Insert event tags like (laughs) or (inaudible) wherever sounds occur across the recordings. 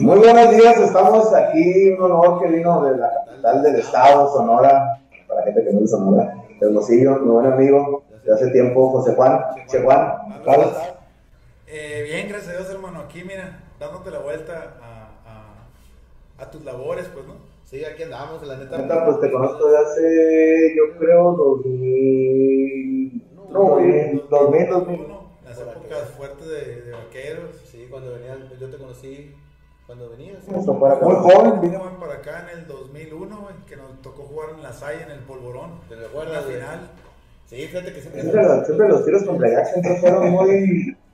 Muy buenos días, estamos aquí, un honor que vino de la capital del estado, Sonora, para gente que no es Sonora, Hermosillo, mi buen amigo de hace tiempo, José Juan. José Juan, ¿cómo estás? Eh, bien, gracias a Dios, hermano, aquí, mira, dándote la vuelta a, a, a tus labores, pues, ¿no? Sí, aquí andamos, la neta. Neta, pues te conozco de hace, yo creo, 2000, no, 2000, 2000, 2000. Uno, las épocas fuertes de, de vaqueros. Sí, cuando venía, yo te conocí cuando venías. Muy joven, vino. Para acá en el 2001, güey, que nos tocó jugar en la Salle, en el Polvorón. ¿Te La recuerdas? güey? final. Sí, fíjate que siempre. Siempre los, siempre los tiros con Plegax siempre fueron muy... (laughs)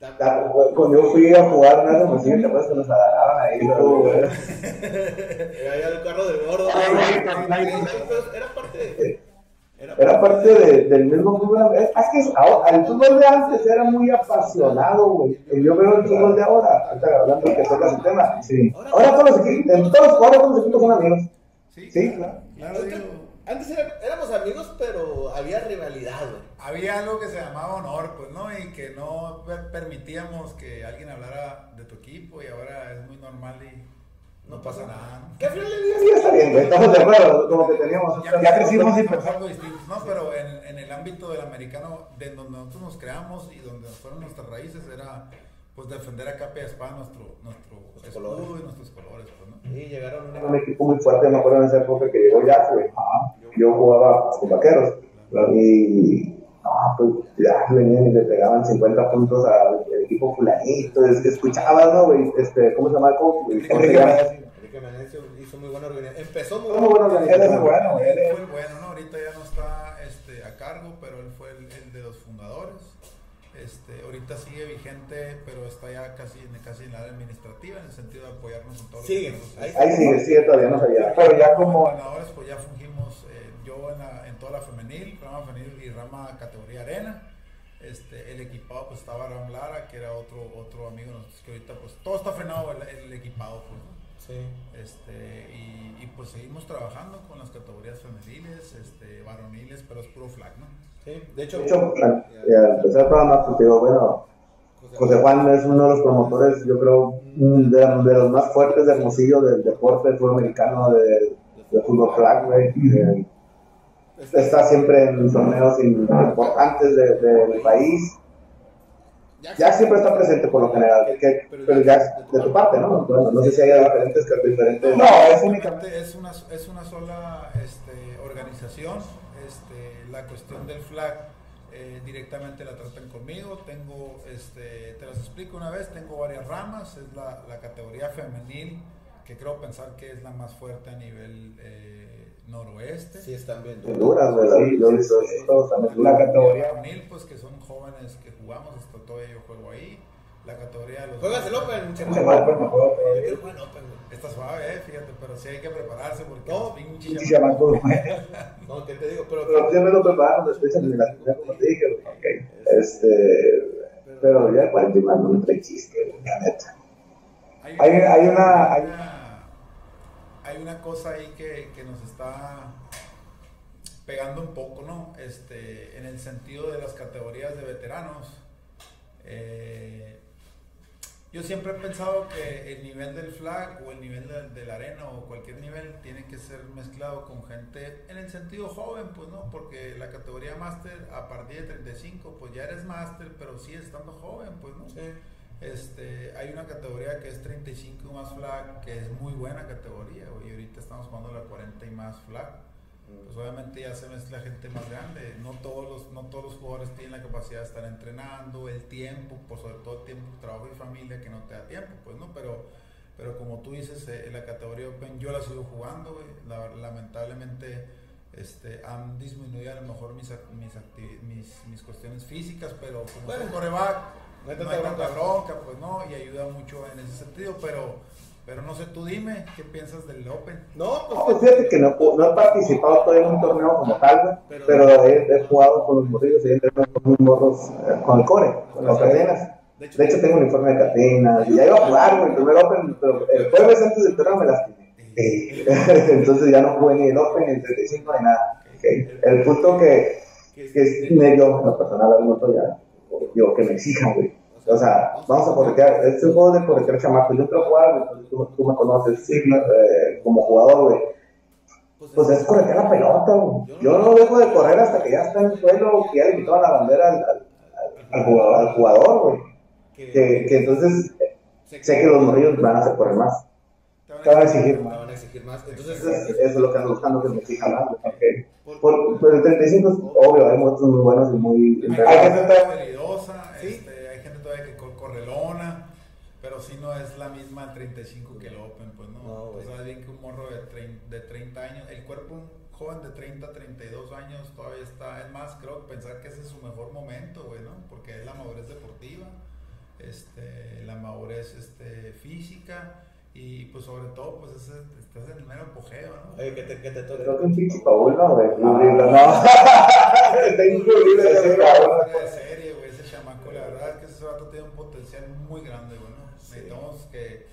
La- Cuando yo fui a jugar una Hermosillo, te acuerdas que nos agarraban ahí, todo, güey. Era el carro del gordo. Era parte de. Era parte de- del mismo fútbol. Es es que ahora- el fútbol de antes era muy apasionado, güey. Y Yo veo el fútbol de ahora, ahorita hablando que tocas el tema. Sí. Ahora todos los equipos, en todos, ahora todos los equipos son amigos. Sí, Sí, claro. claro, Antes, digo, antes era- éramos amigos, pero había rivalidad, güey. había algo que se llamaba honor, pues, ¿no? Y que no per- permitíamos que alguien hablara de tu equipo y ahora es muy normal y no pasa nada. ¿Qué al final del día? Sí, está bien. Estamos de acuerdo, como que teníamos. Ya, crecimos y pensando distintos, ¿no? Pero en, en el ámbito del americano, de donde nosotros nos creamos y donde fueron nuestras raíces, era pues defender a capa y a espada nuestro, nuestro escudo colores. y nuestros colores, pues, ¿no? Sí, llegaron un una. equipo muy fuerte, me acuerdo en esa época que llegó ya, güey. Yo jugaba con vaqueros. Y. No, pues ya venían y le pegaban 50 puntos al equipo fulanito. Es que escuchabas, ¿no, güey? Este, ¿Cómo se llama el coach? güey? ¿Cómo se llama? Enrique Menezio hizo muy buena organización. Empezó muy Muy buena organización. Él es bueno, él es- el bueno, ¿no? Ahorita ya no está este, a cargo, pero él fue el, el de los fundadores. Este, ahorita sigue vigente, pero está ya casi, en- casi en la área administrativa, en el sentido de apoyarnos en todo lo Sigue, que tenemos. ahí Ahí sigue, sigue, todavía no sabía. Pero ya como Entrenadores, pues ya fungimos eh, yo en, la- en toda la femenil, rama femenil y rama categoría arena. Este, el equipado pues estaba Ram Lara, que era otro, otro amigo de nosotros, que ahorita pues todo está frenado el, el equipado, pues, ¿no? Sí. Este, y, y, pues seguimos trabajando con las categorías femeniles, este, varoniles, pero es puro flag, ¿no? Sí. De hecho, De hecho, al al empezar el programa, pues digo, bueno, José Juan es uno de los promotores, yo creo, mm, de, de los más fuertes de Hermosillo del deporte sudamericano de, de fútbol flag, güey. Eh, Está siempre en torneos importantes de- de- del país. Ya siempre está presente por lo general, que- pero ya es de tu parte, ¿no? Bueno, no sé si haya diferentes, diferentes No, es únicamente. Únicamente es una, es una sola este, organización. Este, la cuestión del flag eh, directamente la tratan conmigo. Tengo, este, te las explico una vez, tengo varias ramas. Es la, la categoría femenil, que creo pensar que es la más fuerte a nivel eh, noroeste. sí están bien. duras, güey. Yo he visto esto también. La categoría. varonil, pues que son jóvenes que jugamos, hasta todavía yo juego ahí. La categoría de los ¿Juegas el Open? Se me Yo pero- quiero jugar el Open. Está suave, eh, fíjate, pero sí hay que prepararse porque No, Sí, llama todo. (laughs) No, ¿qué te digo? Pero, Pero siempre lo prepararon después en la primera, como te dije, güey. Este, pero ya 40 y más no me trae chiste, güey, la neta. Hay, Hay- hay una- hay- hay una cosa ahí que, que nos está pegando un poco, ¿no? Este, en el sentido de las categorías de veteranos. Eh, yo siempre he pensado que el nivel del flag o el nivel de, de la arena o cualquier nivel tiene que ser mezclado con gente en el sentido joven, pues no, porque la categoría máster a partir de 35, pues ya eres máster, pero sigues estando joven, pues no. Sí. Este, hay una categoría que es 35 más flag, que es muy buena categoría, y ahorita estamos jugando la 40 y más flag. Pues obviamente ya se mezcla gente más grande, no todos los, no todos los jugadores tienen la capacidad de estar entrenando, el tiempo, por sobre todo el tiempo, trabajo y familia que no te da tiempo, pues no, pero, pero como tú dices, eh, la categoría Open yo la sigo jugando, la- lamentablemente este, han disminuido a lo mejor mis, mis, mis, mis cuestiones físicas, pero como Bueno, coreback, no hay no tanta hay tanta bronca. pues no, y ayuda mucho en ese sentido, pero, pero no sé, tú dime, ¿qué piensas del Open? No, pues. No, pues fíjate que no, no he participado todavía en un torneo como tal, Pero- pero he, he jugado con los morrillos y he entrenado con los morros, eh, con el core, con las cadenas. De hecho, De hecho, tengo un informe de Catrina, y ya iba a jugar, güey, el primer Open, pero el jueves antes del torneo me lastimé. Eh, (laughs) Entonces ya no jugué ni el Open, ni el 35, ni nada. El punto que, que- es medio, en lo personal, algo ya, digo, que me exijan, güey. O sea, vamos a corretear, este es un juego de corretear chamacos, yo jugar, güey, tú, tú me conoces, sí, eh, como jugador, güey. Pues es corretear la pelota, güey. Yo no dejo de correr hasta que ya está en el suelo, que ya le quitaron la bandera al, al, al jugador, al jugador, güey. Que, que entonces sé que los morrillos van a hacer correr más. Te van a exigir más. van a exigir más. Entonces, eso es lo que ando buscando, que me exijan más. güey. Por, por el 35 es obvio, hay muchos muy buenos y muy... Hay Hay gente todavía habilidosa, Sí. este, hay gente todavía que cor- correlona, pero si no es la misma el 35 que el Open, pues no. No, güey. sabes bien que un morro de, de 30 años, el cuerpo de un joven de 30, 32 años todavía está, es más, creo que pensar que ese es su mejor momento, güey, ¿no? Porque es la madurez deportiva, este, la madurez este, física y pues sobre todo pues ese, estás en el mero apogeo, ¿no? oye, que te, que te toque. Creo que un pinche Paul, no, güey. No, no, no. Está increíble ese de serie, güey, ese chamaco, la verdad es que ese vato tiene un potencial muy grande, güey, ¿no? Necesitamos que,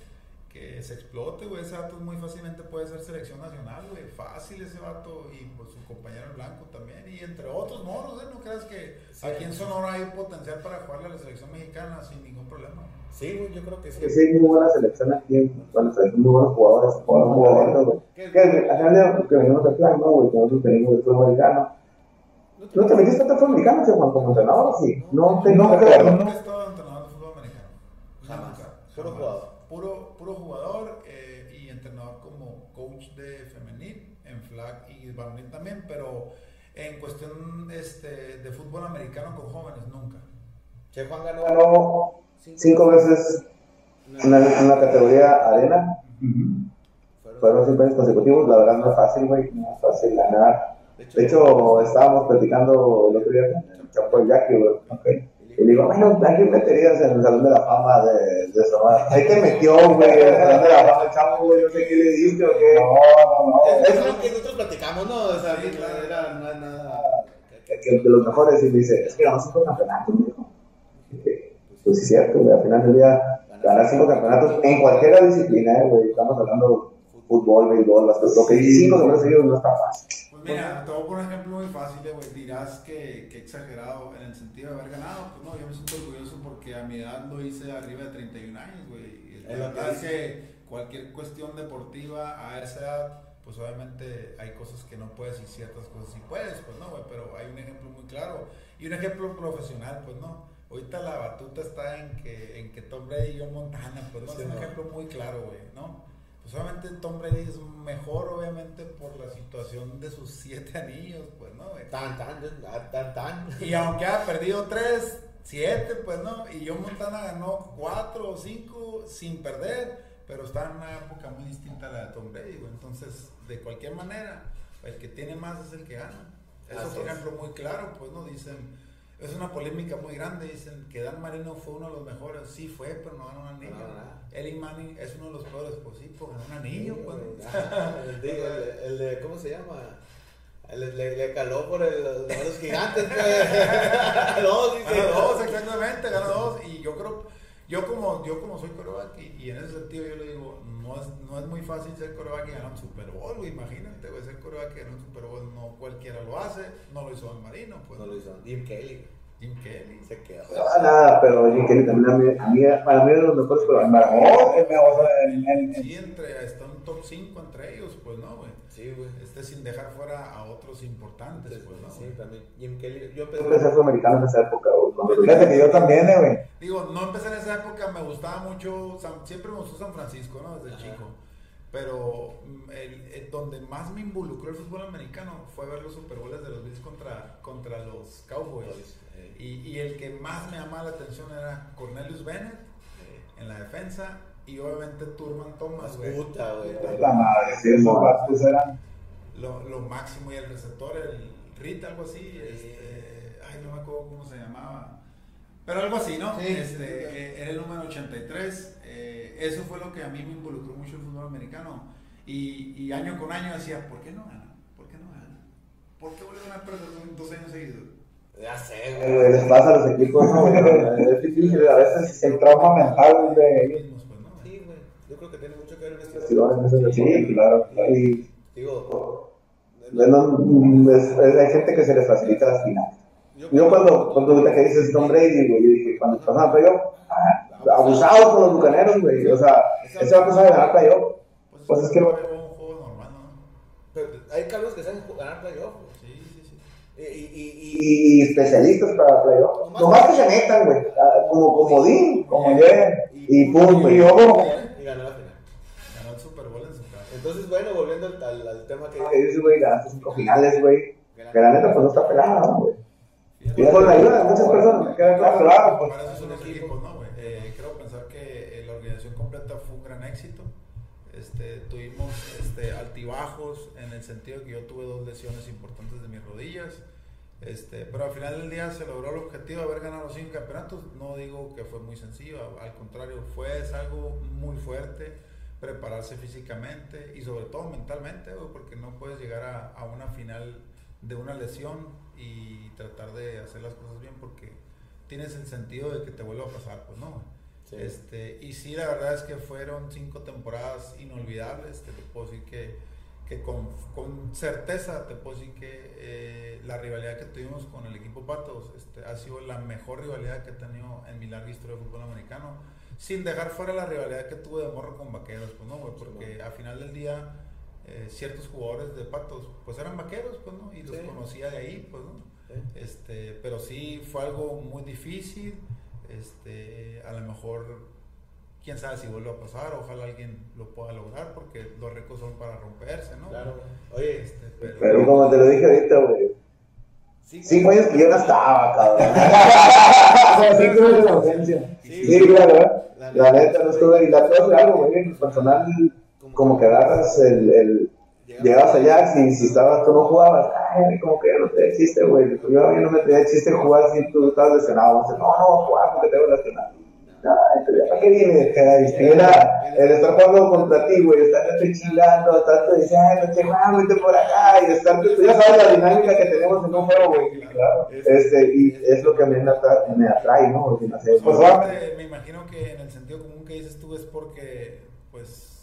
que se explote, güey, ese vato muy fácilmente puede ser selección nacional, güey, fácil ese vato y pues su compañero el blanco también, y entre otros moros, ¿eh? No creas que Sí. aquí en Sonora hay potencial para jugarle a la selección mexicana sin ningún problema. Sí, güey, yo creo que sí. Que sí, muy buena selección aquí. en- Bueno, muy buenos jugadores. Jugadores güey. ¿Qué- Que al final de que venimos de plan, ¿no, güey? Que nosotros tenemos el fútbol americano. ¿No te metiste tanto fútbol americano, che, Juan, como entrenador? Sí. No, te, no, No, creo. Nunca he estado entrenador de fútbol americano. Jamás. Nunca, Puro jugador. Puro, puro jugador eh, y entrenador como coach de femenil, en flag y varonil también, pero en cuestión este, de fútbol americano con jóvenes, nunca. Che Juan ganó Ganó cinco veces en la, en la categoría arena. Fueron cinco años consecutivos. La verdad no es fácil, güey. No es fácil ganar. De hecho, estábamos platicando el otro día con el Chapo y Jackie, güey. Ok. Y le digo, bueno, ¿a quién meterías en el Salón de la Fama de, de Sonora? Ahí te metió, güey, en el Salón de la Fama el Chapo, güey, no sé qué le diste o qué. No, no, no. Es, es lo que nosotros platicamos, ¿no? O sea, Sí, claro. era, no es nada. Que, de los mejores, y me dice, es que ganamos cinco campeonatos, me dijo. Pues sí, es cierto, güey, al final del día, ganar cinco campeonatos en cualquier disciplina, eh, güey, estamos hablando fútbol, béisbol, las cosas, lo que cinco campeonatos seguidos no está fácil. Pues mira, te voy a poner un ejemplo muy fácil, eh, güey. Dirás que, que exagerado en el sentido de haber ganado. Pues no, yo me siento orgulloso porque a mi edad lo hice arriba de 31 años, güey. La verdad es que cualquier cuestión deportiva a esa edad, pues obviamente hay cosas que no puedes y ciertas cosas sí puedes, pues no, güey. Pero hay un ejemplo muy claro. Y un ejemplo profesional, pues no. Ahorita la batuta está en que, en que Tom Brady y John Montana, pues no, Sí, es un no. ejemplo muy claro, güey, ¿no? Pues obviamente Tom Brady es mejor, obviamente, por la situación de sus siete anillos, pues, ¿no? güey? Tan, tan, tan, tan. Y aunque ha perdido tres, siete, pues, ¿no? Y John Montana ganó cuatro o cinco sin perder, pero está en una época muy distinta a la de Tom Brady, güey. Entonces, de cualquier manera, el que tiene más es el que gana. Es Así otro es. ejemplo muy claro, pues, ¿no? Dicen... Es una polémica muy grande, dicen que Dan Marino fue uno de los mejores, sí fue, pero no ganó un anillo. Ganó. Eli Manning es uno de los peores, pues sí, pues ganó un anillo, pues. ¿no? Ajá, (laughs) el, de, el, el de, ¿cómo se llama? Le, le caló por el, los gigantes, pues. (laughs) Dos, dice. Gana dos, exactamente, gana dos. Y yo creo, yo como, yo como soy coreback y, y en ese sentido yo le digo, no es, no es muy fácil ser coreback y ganar un Super Bowl, güey. Imagínate, güey, ser coreback y ganar un Super Bowl, no cualquiera lo hace, no lo hizo Dan Marino, pues. No lo hizo. Jim Kelly. Jim Kelly. Se quedó. Ah, nada, pero Jim Kelly también a mí, a mí, para mí es de los mejores, pero Para mí, es mejor, Sí, entre, está un top 5 entre ellos, pues no, güey. Sí, güey. Este sin dejar fuera a otros importantes, pues no. Sí, güey. también. Jim Kelly. Yo yo empecé a ser americano en esa época, güey. Fíjate que yo también, eh, güey. Digo, no empecé en esa época, me gustaba mucho, San- siempre me gustó San Francisco, ¿no? Desde Ajá. chico. Pero mm, el, el- donde más me involucró el fútbol americano fue ver los Super Bowls de los Bills contra, contra los Cowboys. Eh, Y, y el que más me llamaba la atención era Cornelius Bennett eh, en la defensa y obviamente Turman Thomas, güey. Puta, güey. La madre, sí, esos vatos eran. Lo, lo máximo y el receptor, el Rit, algo así. Este, ay, no me acuerdo cómo se llamaba. Pero algo así, ¿no? Sí. Este, eh, era el número 83. eh, eso fue lo que a mí me involucró mucho el fútbol americano. Y, y año con año decía, ¿por qué no ganan? ¿Por qué no ganan? ¿Por qué vuelven a perder dos años seguidos? Ya sé, Eh, güey. Les pasa a los equipos, ¿no? (laughs) Es difícil, a veces El trauma mental de. mismos, pues, ¿no? Sí, güey. Yo creo que tiene mucho que ver decisiones, esas Sí, decisiones. claro. Y Digo, bueno, mm, es- es- hay gente que se les facilita las finales. yo, Yo cuando, cuando que dices Tom Brady, güey, yo dije, cuando pasaban playoff, abusados con los bucaneros, güey. O sea, ese va a pasar de ganar playoff. Pues es que un juego normal, ¿no? Pero hay cabros que saben ganar playoff. güey. Sí, sí, sí. Y, y, y, y- Y especialistas para playoff. Nomás que se metan, güey. ah, Como comodín, como lleguen. Y pum, güey. y ganó la final. Ganó el Super Bowl en su casa. Entonces, bueno, volviendo al, al, al tema que Que dices, güey, ganaste cinco finales, güey. Que la neta, pues no está pelada, güey. Y con la ayuda de muchas personas, me queda claro. Para eso son los equipos, ¿no, güey? Eh, quiero pensar que eh, la organización completa fue un gran éxito. Este, tuvimos este, altibajos en el sentido que yo tuve dos lesiones importantes de mis rodillas. Este, pero al final del día se logró el objetivo de haber ganado cinco campeonatos. No digo que fue muy sencillo, al contrario, fue algo muy fuerte prepararse físicamente y sobre todo mentalmente, porque no puedes llegar a, a una final de una lesión y tratar de hacer las cosas bien porque tienes el sentido de que te vuelva a pasar, pues no. Sí. Este, y sí, la verdad es que fueron cinco temporadas inolvidables. Te, te puedo decir que, que con, con certeza te puedo decir que eh, la rivalidad que tuvimos con el equipo Patos este, ha sido la mejor rivalidad que he tenido en mi larga historia de fútbol americano. Sin dejar fuera la rivalidad que tuve de morro con vaqueros, pues no, güey, porque al final del día eh, ciertos jugadores de Patos pues eran vaqueros, pues no, y los Sí. conocía de ahí, pues no. Este, pero sí fue algo muy difícil. Este, a lo mejor, quién sabe si vuelve a pasar. Ojalá alguien lo pueda lograr porque los récords son para romperse, ¿no? Claro. Oye, Este, pero, Pero como te lo dije ahorita, güey. sí, Cinco años que yo no estaba, cabrón. O sea, cinco años de ausencia. Sí, Sí, claro, ¿eh? La La neta no estuve. Y la cosa algo, güey. En personal, como que agarras el. el llegabas allá, si, si estabas, tú no jugabas, ay, como que no te chiste, güey. Yo, yo no me tenía chiste jugar si tú estabas lesionado. No, no a jugar porque tengo lesionado. Pero ya, ¿para qué viene? Era el estar jugando contra ti, güey, estarte chingando, estarte diciendo, ay, che, Juan, vete por acá, y estar, tú ya sabes la dinámica que tenemos en un juego, güey, claro. Este, y es lo que a mí me atrae, me atrae ¿no? Pues, me imagino que en el sentido común que dices tú es porque, pues,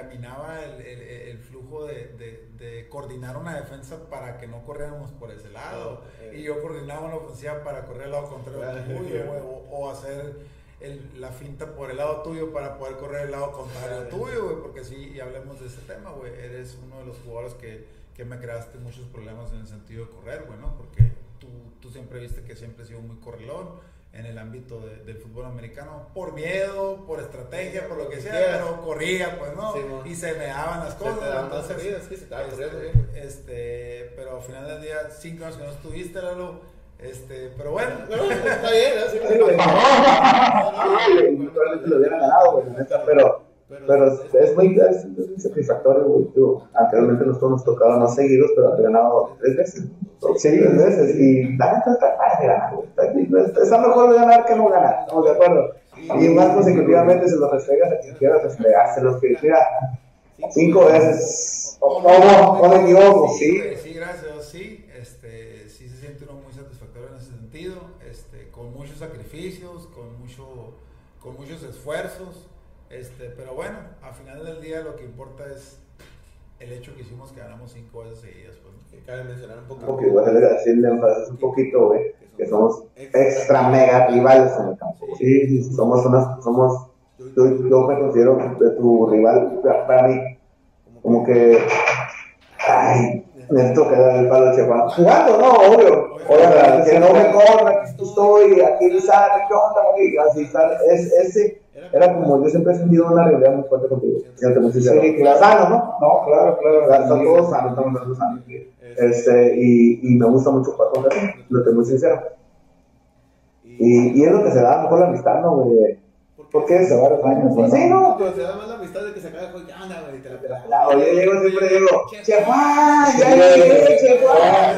caminaba el, el- el flujo de, de- de coordinar una defensa para que no corriéramos por ese lado. Eh. Y yo coordinaba una ofensiva para correr al lado contrario al tuyo, (laughs) o, o hacer el- la finta por el lado tuyo para poder correr el lado contrario Claro. tuyo, güey, porque sí, y hablemos de ese tema, güey, eres uno de los jugadores que, que me creaste muchos problemas en el sentido de correr, güey, ¿no? Porque tú, tú siempre viste que siempre he sido muy correlón en el ámbito de- del fútbol americano, por miedo, por estrategia, por lo que sea, pero corría, pues, ¿no? Sí, y se me daban las Se cosas, te daban las entonces, corridas, sí, se te daban este, bien. este, pero al final del día, cinco años que no estuviste, Lalo, este, pero bueno, (laughs) No, está bien, ¿no? Sí, (laughs) pero, pero es, es muy, es, es muy satisfactorio, güey. Digo, anteriormente nosotros nos tocaba no seguidos, pero haber ganado tres veces. Sí, tres veces. Y la neta está padre ganar, güey. Está, mejor ganar que no ganar, estamos de acuerdo. Y más consecutivamente se los restregas a quien quieras restregárselos, que mira, cinco veces. O, o, o me equivoco, sí. sí, gracias, sí, este, sí se siente uno muy satisfactorio en ese sentido, este, con muchos sacrificios, con mucho, con muchos esfuerzos, este, pero bueno, al final del día lo que importa es el hecho que hicimos que ganamos cinco veces seguidas, pues. ¿no? Que cabe mencionar un poco. Porque igual le decirle un poquito, güey, que somos extra mega rivales en el campo. Sí, sí, somos unas, somos, yo, yo me considero de tu rival, para mí, como que, ay, necesito que dar el palo al Chejuan. Jugando, no, obvio. Oiga, que no me corra, que estoy, aquí sale, ¿qué onda, güey? Así sale, es, ese, era como, yo siempre he sentido una realidad muy fuerte contigo. Siento muy sincero. Sí, claro. Sano, ¿no? No, claro, claro. Están todos sanos, estamos todos sanos. Este, y, y me gusta mucho jugar contra ti, lo que muy sincero. Y, y es lo que se da mejor la amistad, ¿no, güey? Porque es Hace varios años, Sí, ¿no? sí, no. Pero se da más la amistad de que se acaba juego. Ya anda, güey, te la pelas. Claro, yo llego siempre digo, Che Juan, ya llegué, Che Juan.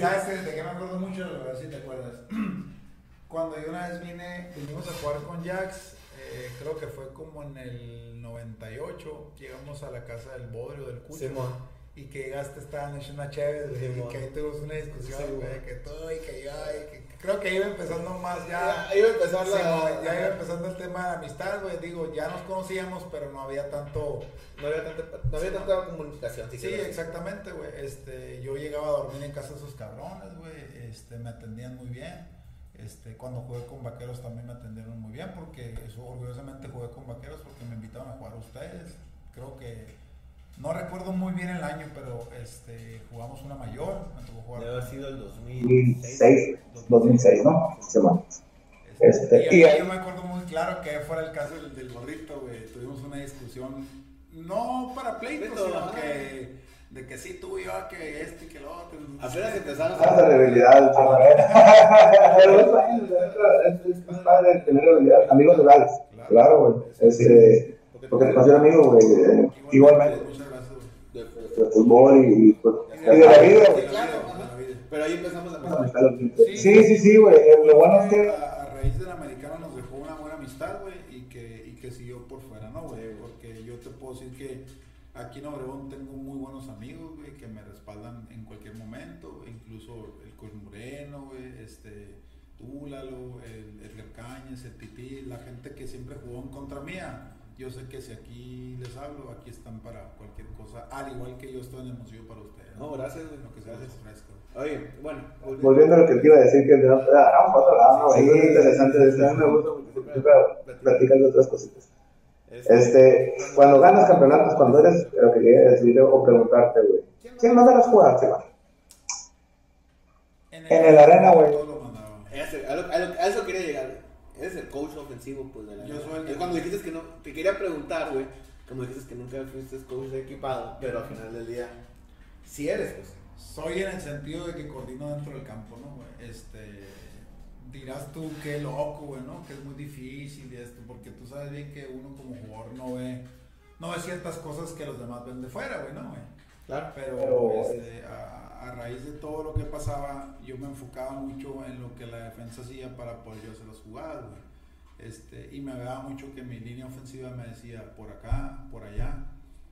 ¿Sabes qué? de qué me acuerdo mucho? A ver si te acuerdas. (clears throat) Cuando yo una vez vine, vinimos a jugar con Jax, eh, creo que fue como en el 98, llegamos a la casa del Bodrio, del Cucho. Y que llegaste, estaban hecho una chévere, y que ahí tuvimos una discusión, Sí, güey, que tú y que yo, y que creo que iba empezando más ya. Ya iba la. Simón, ya iba empezando el tema de amistad, güey. Digo, ya nos conocíamos, pero no había tanto. No había tanta, no había tanta comunicación. Sí, era- exactamente, güey. Este, yo llegaba a dormir en casa de esos cabrones, güey. Este, me atendían muy bien. Este, cuando jugué con Vaqueros también me atendieron muy bien porque eso, orgullosamente jugué con Vaqueros porque me invitaron a jugar a ustedes. Creo que no recuerdo muy bien el año, pero este, jugamos una mayor. Me tocó jugar Debe haber sido el 2006. 2006, 2006, ¿no? Sí, bueno. Este, Este, y y ahí ahí- yo me acuerdo muy claro que fuera el caso del, del gorrito, güey. Tuvimos una discusión, no para pleito, sino que de que sí, tú y yo, que este y que lo otro. Apenas empezaron Ah, de rivalidad, chaval. Pero es bueno, es- es padre tener rivalidad. Amigos rurales, claro, güey. Este, porque te considero amigo, güey. eh, Igualmente, Muchas gracias, güey. de, fútbol y, y, pues, y de la vida, Sí, güey. claro, De la ajá. vida. Pero ahí empezamos a Sí, sí, sí, güey. Lo bueno es que. A, a raíz del americano nos dejó una buena amistad, güey, y que, y que siguió por fuera, ¿no, güey? Porque yo te puedo decir que aquí en Obregón tengo muy buenos amigos, güey, que me respaldan en cualquier momento, incluso el Coach Moreno, güey, este, tú, Lalo, el Edgar Cañas, el Titi, la gente que siempre jugó en contra mía. Yo sé que si aquí les hablo, aquí están para cualquier cosa, al igual que yo estoy en el museo para ustedes. No, gracias, güey. Lo que se les ofrezca. Oye, bueno, Volviendo a lo que te iba a decir, que no, vamos a otro lado, ¿no? güey. Es interesante. me gusta platicar de otras cositas. Este, cuando ganas campeonatos, cuando eres, lo que quería decir o preguntarte, güey. ¿Quién manda las jugadas, chaval? En el arena, güey. A, lo- a lo- a eso quería llegar, güey. Eres el coach ofensivo, pues, de la Yo soy el- cuando dijiste que no, te quería preguntar, güey, como dijiste que nunca fuiste coach de equipado, pero al final del día, sí eres, pues. Soy en el sentido de que coordino dentro del campo, ¿no, güey? Este, dirás tú qué loco, güey, ¿no? Que es muy difícil y esto, porque tú sabes bien que uno como jugador no ve, no ve ciertas cosas que los demás ven de fuera, güey, ¿no, güey? Claro. Pero, Pero, este, a, a raíz de todo lo que pasaba, yo me enfocaba mucho en lo que la defensa hacía para poder yo hacer las jugadas, güey. Este, y me agradaba mucho que mi línea ofensiva me decía por acá, por allá.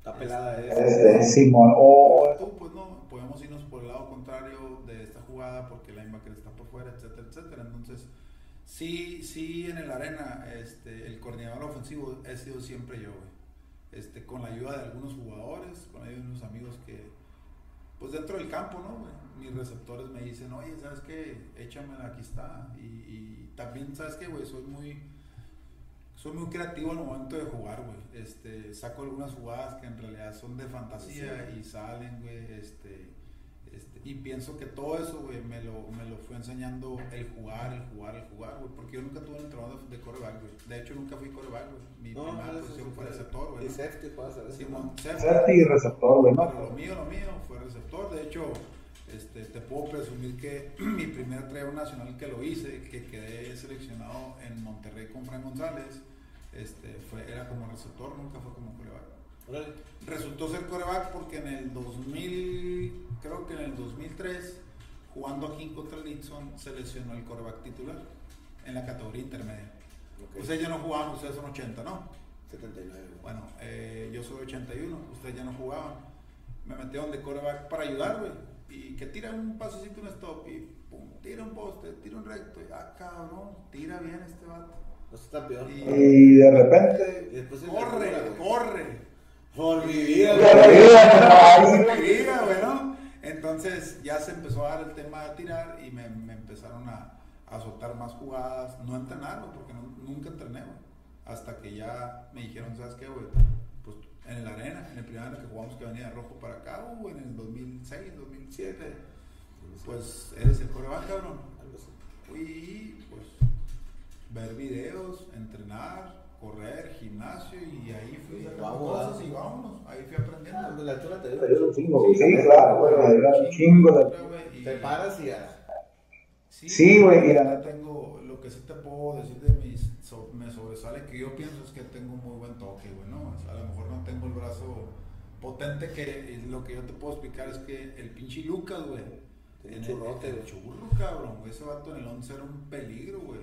Está pelada Este, esa. Simón, o. Tú, pues no, podemos irnos por el lado contrario de esta jugada porque el linebacker está por fuera, etcétera, etcétera. Entonces, sí, sí, en el arena, este, el coordinador ofensivo he sido siempre yo, güey. Este, con la ayuda de algunos jugadores, con la ayuda de unos amigos que, pues dentro del campo, ¿no, güey? Mis receptores me dicen, oye, ¿sabes qué? Échamela, aquí está. Y, y también, ¿sabes qué, güey? Soy muy, soy muy creativo al momento de jugar, güey. Este, saco algunas jugadas que en realidad son de fantasía y salen, güey. Este, este, y pienso que todo eso, güey, me lo, me lo fue enseñando el jugar, el jugar, el jugar, güey. Porque yo nunca tuve un entrenador de, de coreback, güey. De hecho, nunca fui coreback, güey. Mi No, primera posición fue receptor, güey. Y ¿no? safety. Simón, safety. Y receptor, güey, lo mío, lo mío fue receptor. De hecho, este, te puedo presumir que (clears throat) mi primer treo nacional que lo hice, que quedé seleccionado en Monterrey con Fran González, este, fue, era como receptor, nunca fue como coreback. Resultó ser coreback porque en el 2000, creo que en el 2003, jugando aquí contra Nixon, se lesionó el coreback titular en la categoría intermedia. Ustedes ya no jugaban, ustedes son 80, ¿no? 79, güey. Bueno, eh, yo soy 81, ustedes ya no jugaban. Me metieron de coreback para ayudar, güey. Y que tira un pasecito, un stop, y pum, tira un poste, tira un recto. Y, ah, cabrón, tira bien este vato. Está peor. Y- Y de repente. Y después la Corre, corre. Por mi vida, Por mi vida, Por güey. mi vida, güey, ¿no? Entonces ya se empezó a dar el tema de tirar y me, me empezaron a, a soltar más jugadas. No entrenar, porque no- nunca entrené, güey. Hasta que ya me dijeron, ¿sabes qué, güey? Pues en el arena, en el primer año que jugamos que venía de rojo para acá, güey, en el 2006, 2007. Pues eres el coreback, cabrón. Algo así. Y pues ver videos, entrenar, correr, gimnasio y ahí fui sacando Vamos, cosas y vámonos. Ahí fui Ah, aprendiendo. pues la altura te Pero es dio. un chingo, güey. Sí, claro, güey. Era un chingo y- Te paras y ya. Sí, güey, y la neta tengo, lo que sí te puedo decir de mis, so- me sobresale que yo pienso es que tengo muy buen toque, güey, ¿no? O sea, a lo mejor no tengo el brazo potente que lo que yo te puedo explicar es que el pinche Lucas, güey. En el- churrote, el churro, cabrón. Ese vato en el 11 era un peligro, güey.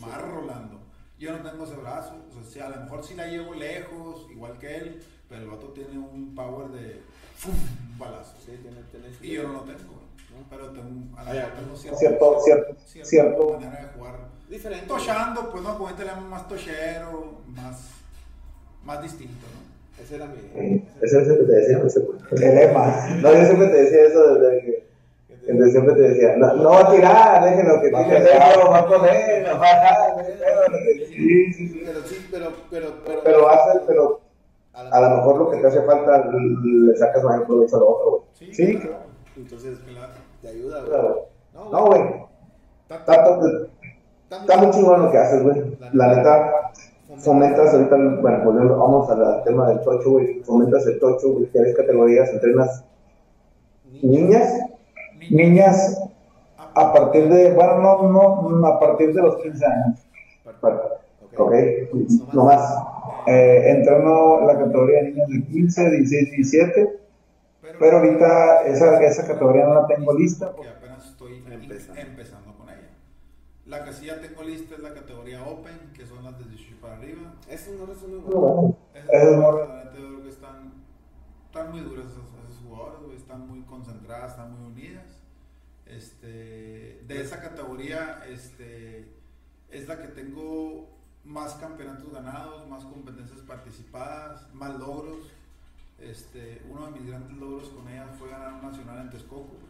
Más. Rolando. Yo no tengo ese brazo. O sea, sí, a lo mejor sí la llevo lejos, igual que él, pero el vato tiene un power de ¡fum! un balazo. Sí, tiene, tiene Y yo no lo tengo, güey. Pero tengo, a Ah, mejor tengo Cierto, cierto, cierto. manera de jugar. Diferente. Tochando, pues no, como este le más tochero, más, más distinto, ¿no? Ese era mi. Ese es el que te decía, ese, güey. El lema. No, yo siempre te decía eso desde que. Entonces siempre te decía, no, no va a tirar, déjenlo que tire va a poner, va a dar. Sí, sí, sí. Pero sí, pero, pero, pero. Pero hace, pero a lo mejor lo que te hace falta le sacas mayor provecho a lo otro, güey. Sí, claro. Entonces, Claro. te ayuda, güey. Claro. No, güey, Está, muy chingón lo que haces, güey. La neta, fomentas ahorita, bueno, volviendo, vamos al, al tema del tocho, güey. Fomentas el tocho, güey. Tienes categorías, entrenas niñas, niñas a partir de, bueno, no, no, a partir de los 15 años. Ok, no más. Eh, entreno la categoría de niños de 15, 16, 17, pero ahorita esa, esa categoría no la tengo lista. Porque apenas estoy Empezando. empezando. con ella. La que sí ya tengo lista es la categoría Open, que son las de 18 para arriba. Eso no es muy bueno, Esas que están, están muy duras esas, esas jugadoras, están muy concentradas, están muy unidas. Este, de esa categoría este, es la que tengo más campeonatos ganados, más competencias participadas, más logros. Este, uno de mis grandes logros con ella fue ganar un nacional en Texcoco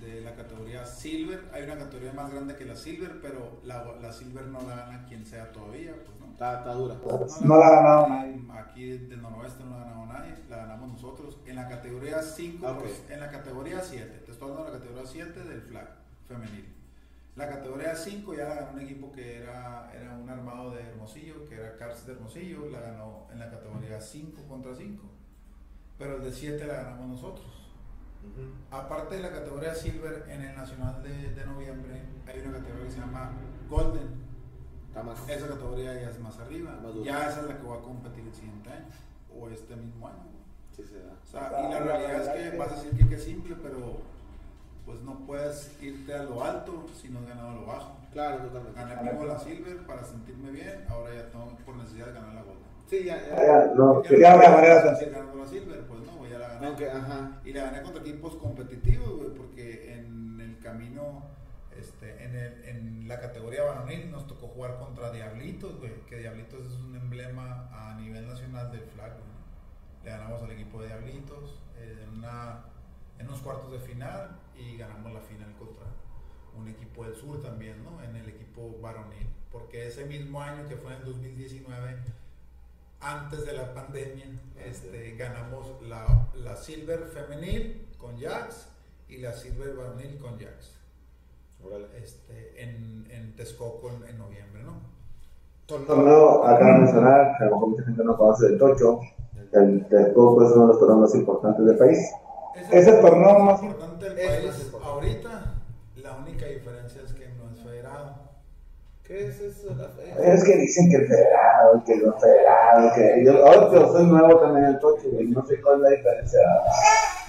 de la categoría Silver. Hay una categoría más grande que la Silver, pero la, la Silver no la gana quien sea todavía, pues no. Está, está dura. No la ha ganado nadie. Aquí del noroeste no la ha ganado nadie, la ganamos nosotros. En la categoría 5, Ok. pues, en la categoría 7, te estoy hablando de la categoría 7 del flag femenil. La categoría 5 ya la ganó un equipo que era, era un armado de Hermosillo, que era Cars de Hermosillo, la ganó en la categoría 5 contra 5. Pero el de 7 la ganamos nosotros. Aparte de la categoría Silver, en el Nacional de, de noviembre hay una categoría que se llama Golden. Está más. Esa categoría ya es más arriba. Más. Ya esa es la que voy a competir el siguiente año o este mismo año. Sí, se da. O sea, y la realidad es que vas a decir que, que es simple, pero pues no puedes irte a lo alto si no has ganado a lo bajo. Claro, totalmente. Gané primero la Silver para sentirme bien, ahora ya tengo por necesidad de ganar la Golden. Sí, ya, ya, ya. ya, no, Ya ya no me voy a llamó la seguir atención. ganando la Silver, pues no, la gané. Aunque, ajá. Y la gané contra equipos competitivos, güey, porque en el camino, este, en, el, en la categoría varonil nos tocó jugar contra Diablitos, güey, que Diablitos es un emblema a nivel nacional del flag, güey. Le ganamos al equipo de Diablitos eh, en, una, en unos cuartos de final y ganamos la final contra un equipo del sur también, ¿no? En el equipo varonil. Porque ese mismo año, que fue en el 2019, antes de la pandemia, este, ganamos la, la Silver femenil con Jax y la Silver varonil con Jax. Este, en, en Texcoco en, en noviembre, ¿no? torneo, acaba de mencionar, que a lo mejor mucha gente no conoce el tocho. El Texcoco es uno de los torneos más importantes del país. Es el torneo más importante del país. más importante. Ahorita, la única diferencia es que no es federado. ¿Qué es eso? La fe? Es que dicen que el federado, que no federado, que yo, ahora que soy nuevo también en el tocho, güey, no sé cuál es la diferencia.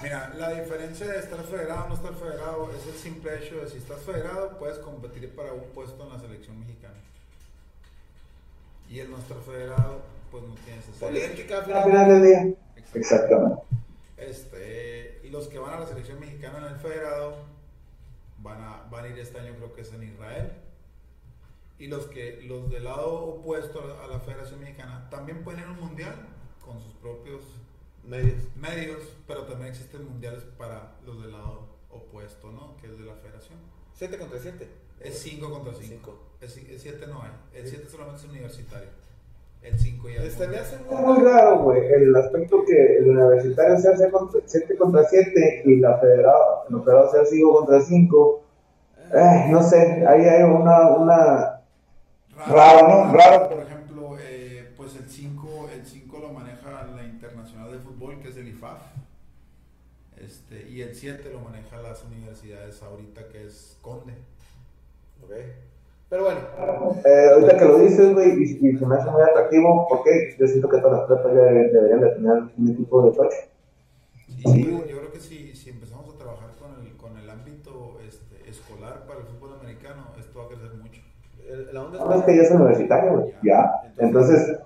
Mira, la diferencia de estar federado o no estar federado es el simple hecho de si estás federado puedes competir para un puesto en la selección mexicana. Y el no estar federado, pues no tienes derecho. Política, Al final. del día. Exactamente. Este, y los que van a la selección mexicana en el federado van a, van a ir este año creo que es en Israel. Y los que los del lado opuesto a la, Federación Mexicana también pueden ir a un mundial con sus propios Medios. medios, pero también existen mundiales para los del lado opuesto, ¿no? Que es de la Federación. 7 contra 7. Es 5 contra 5. Cinco. El 7 no hay. El 7 solamente es universitario. El 5 ya es Este me hace muy raro, güey, el aspecto que el universitario sea 7 contra 7 y la federado, el federado sea 5 contra 5. Eh, no sé, ahí hay una, una Raro, ¿no? Raro. Por ejemplo, eh, pues el 5 el 5 lo maneja la Internacional de Fútbol, que es el IFAF. Este, y el 7 lo maneja las universidades ahorita, que es Conde. Ok. Pero bueno, Eh, ahorita que lo dices, güey, y, y se me hace muy atractivo, porque yo siento que todas las prepas ya deberían de tener un equipo de tocho. Y yo, yo creo que si, si empezamos a trabajar con el, con el ámbito este, escolar para el fútbol americano, esto va a crecer mucho. El- la onda No es que ya es universitario, güey. Ya. Entonces,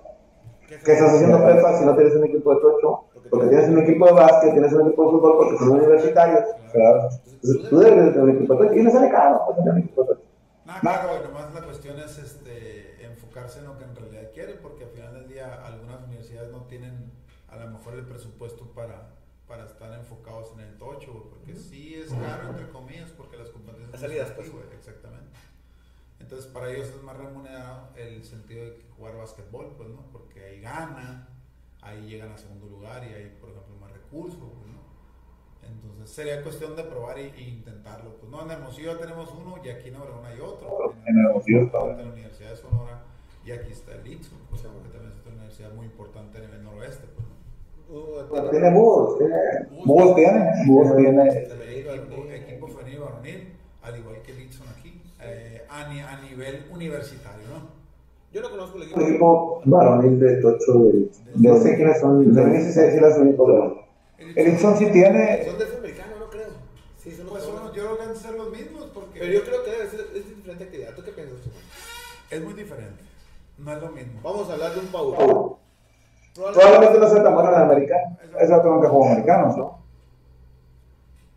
¿qué ¿qué estás haciendo prepa si no tienes un equipo de tocho? Porque tienes un equipo de básquet, tienes un equipo de fútbol, porque son universitarios. Claro. Entonces, tú debes de tener un equipo de tocho. Y no sale caro, pues, tener un equipo de tocho. Nada, claro, güey, nomás la cuestión es este, enfocarse en lo que en realidad quiere, porque al final del día algunas universidades no tienen a lo mejor el presupuesto para, para estar enfocados en el tocho, güey, porque sí es caro, entre comillas, porque las competencias... Las no salidas, pues. güey, exactamente. Entonces, para ellos es más remunerado el sentido de que jugar básquetbol, pues, ¿no? Porque ahí ganan, ahí llegan a segundo lugar y hay, por ejemplo, más recursos, pues, ¿no? Entonces, sería cuestión de probar y, y intentarlo. Pues, no, en Hermosillo tenemos uno y aquí en Obregón hay otro. En Hermosillo está En la Universidad de Sonora y aquí está el ITSO, pues, que también es otra universidad muy importante a nivel noroeste, pues, ¿no? Uh, Bueno, tiene búhos, tiene. Búhos tiene, Búhos tiene. Equipo, femenil varonil, al igual que el eh, a, ni- a nivel universitario, ¿no? Yo no conozco el equipo. equipo varonil de tocho de. No sé quiénes son. De mí sí sé únicos de. El Ixon sí tiene. Son del americano, no creo. Sí, son los Pues son- yo creo que han de ser los mismos porque Pero yo creo que debe ser, es diferente actividad. ¿Tú qué piensas, es muy diferente, no es lo mismo. Vamos a hablar de un Pau. Probablemente no sea tan bueno en la americana. Esa tengo que juego americanos, ¿no?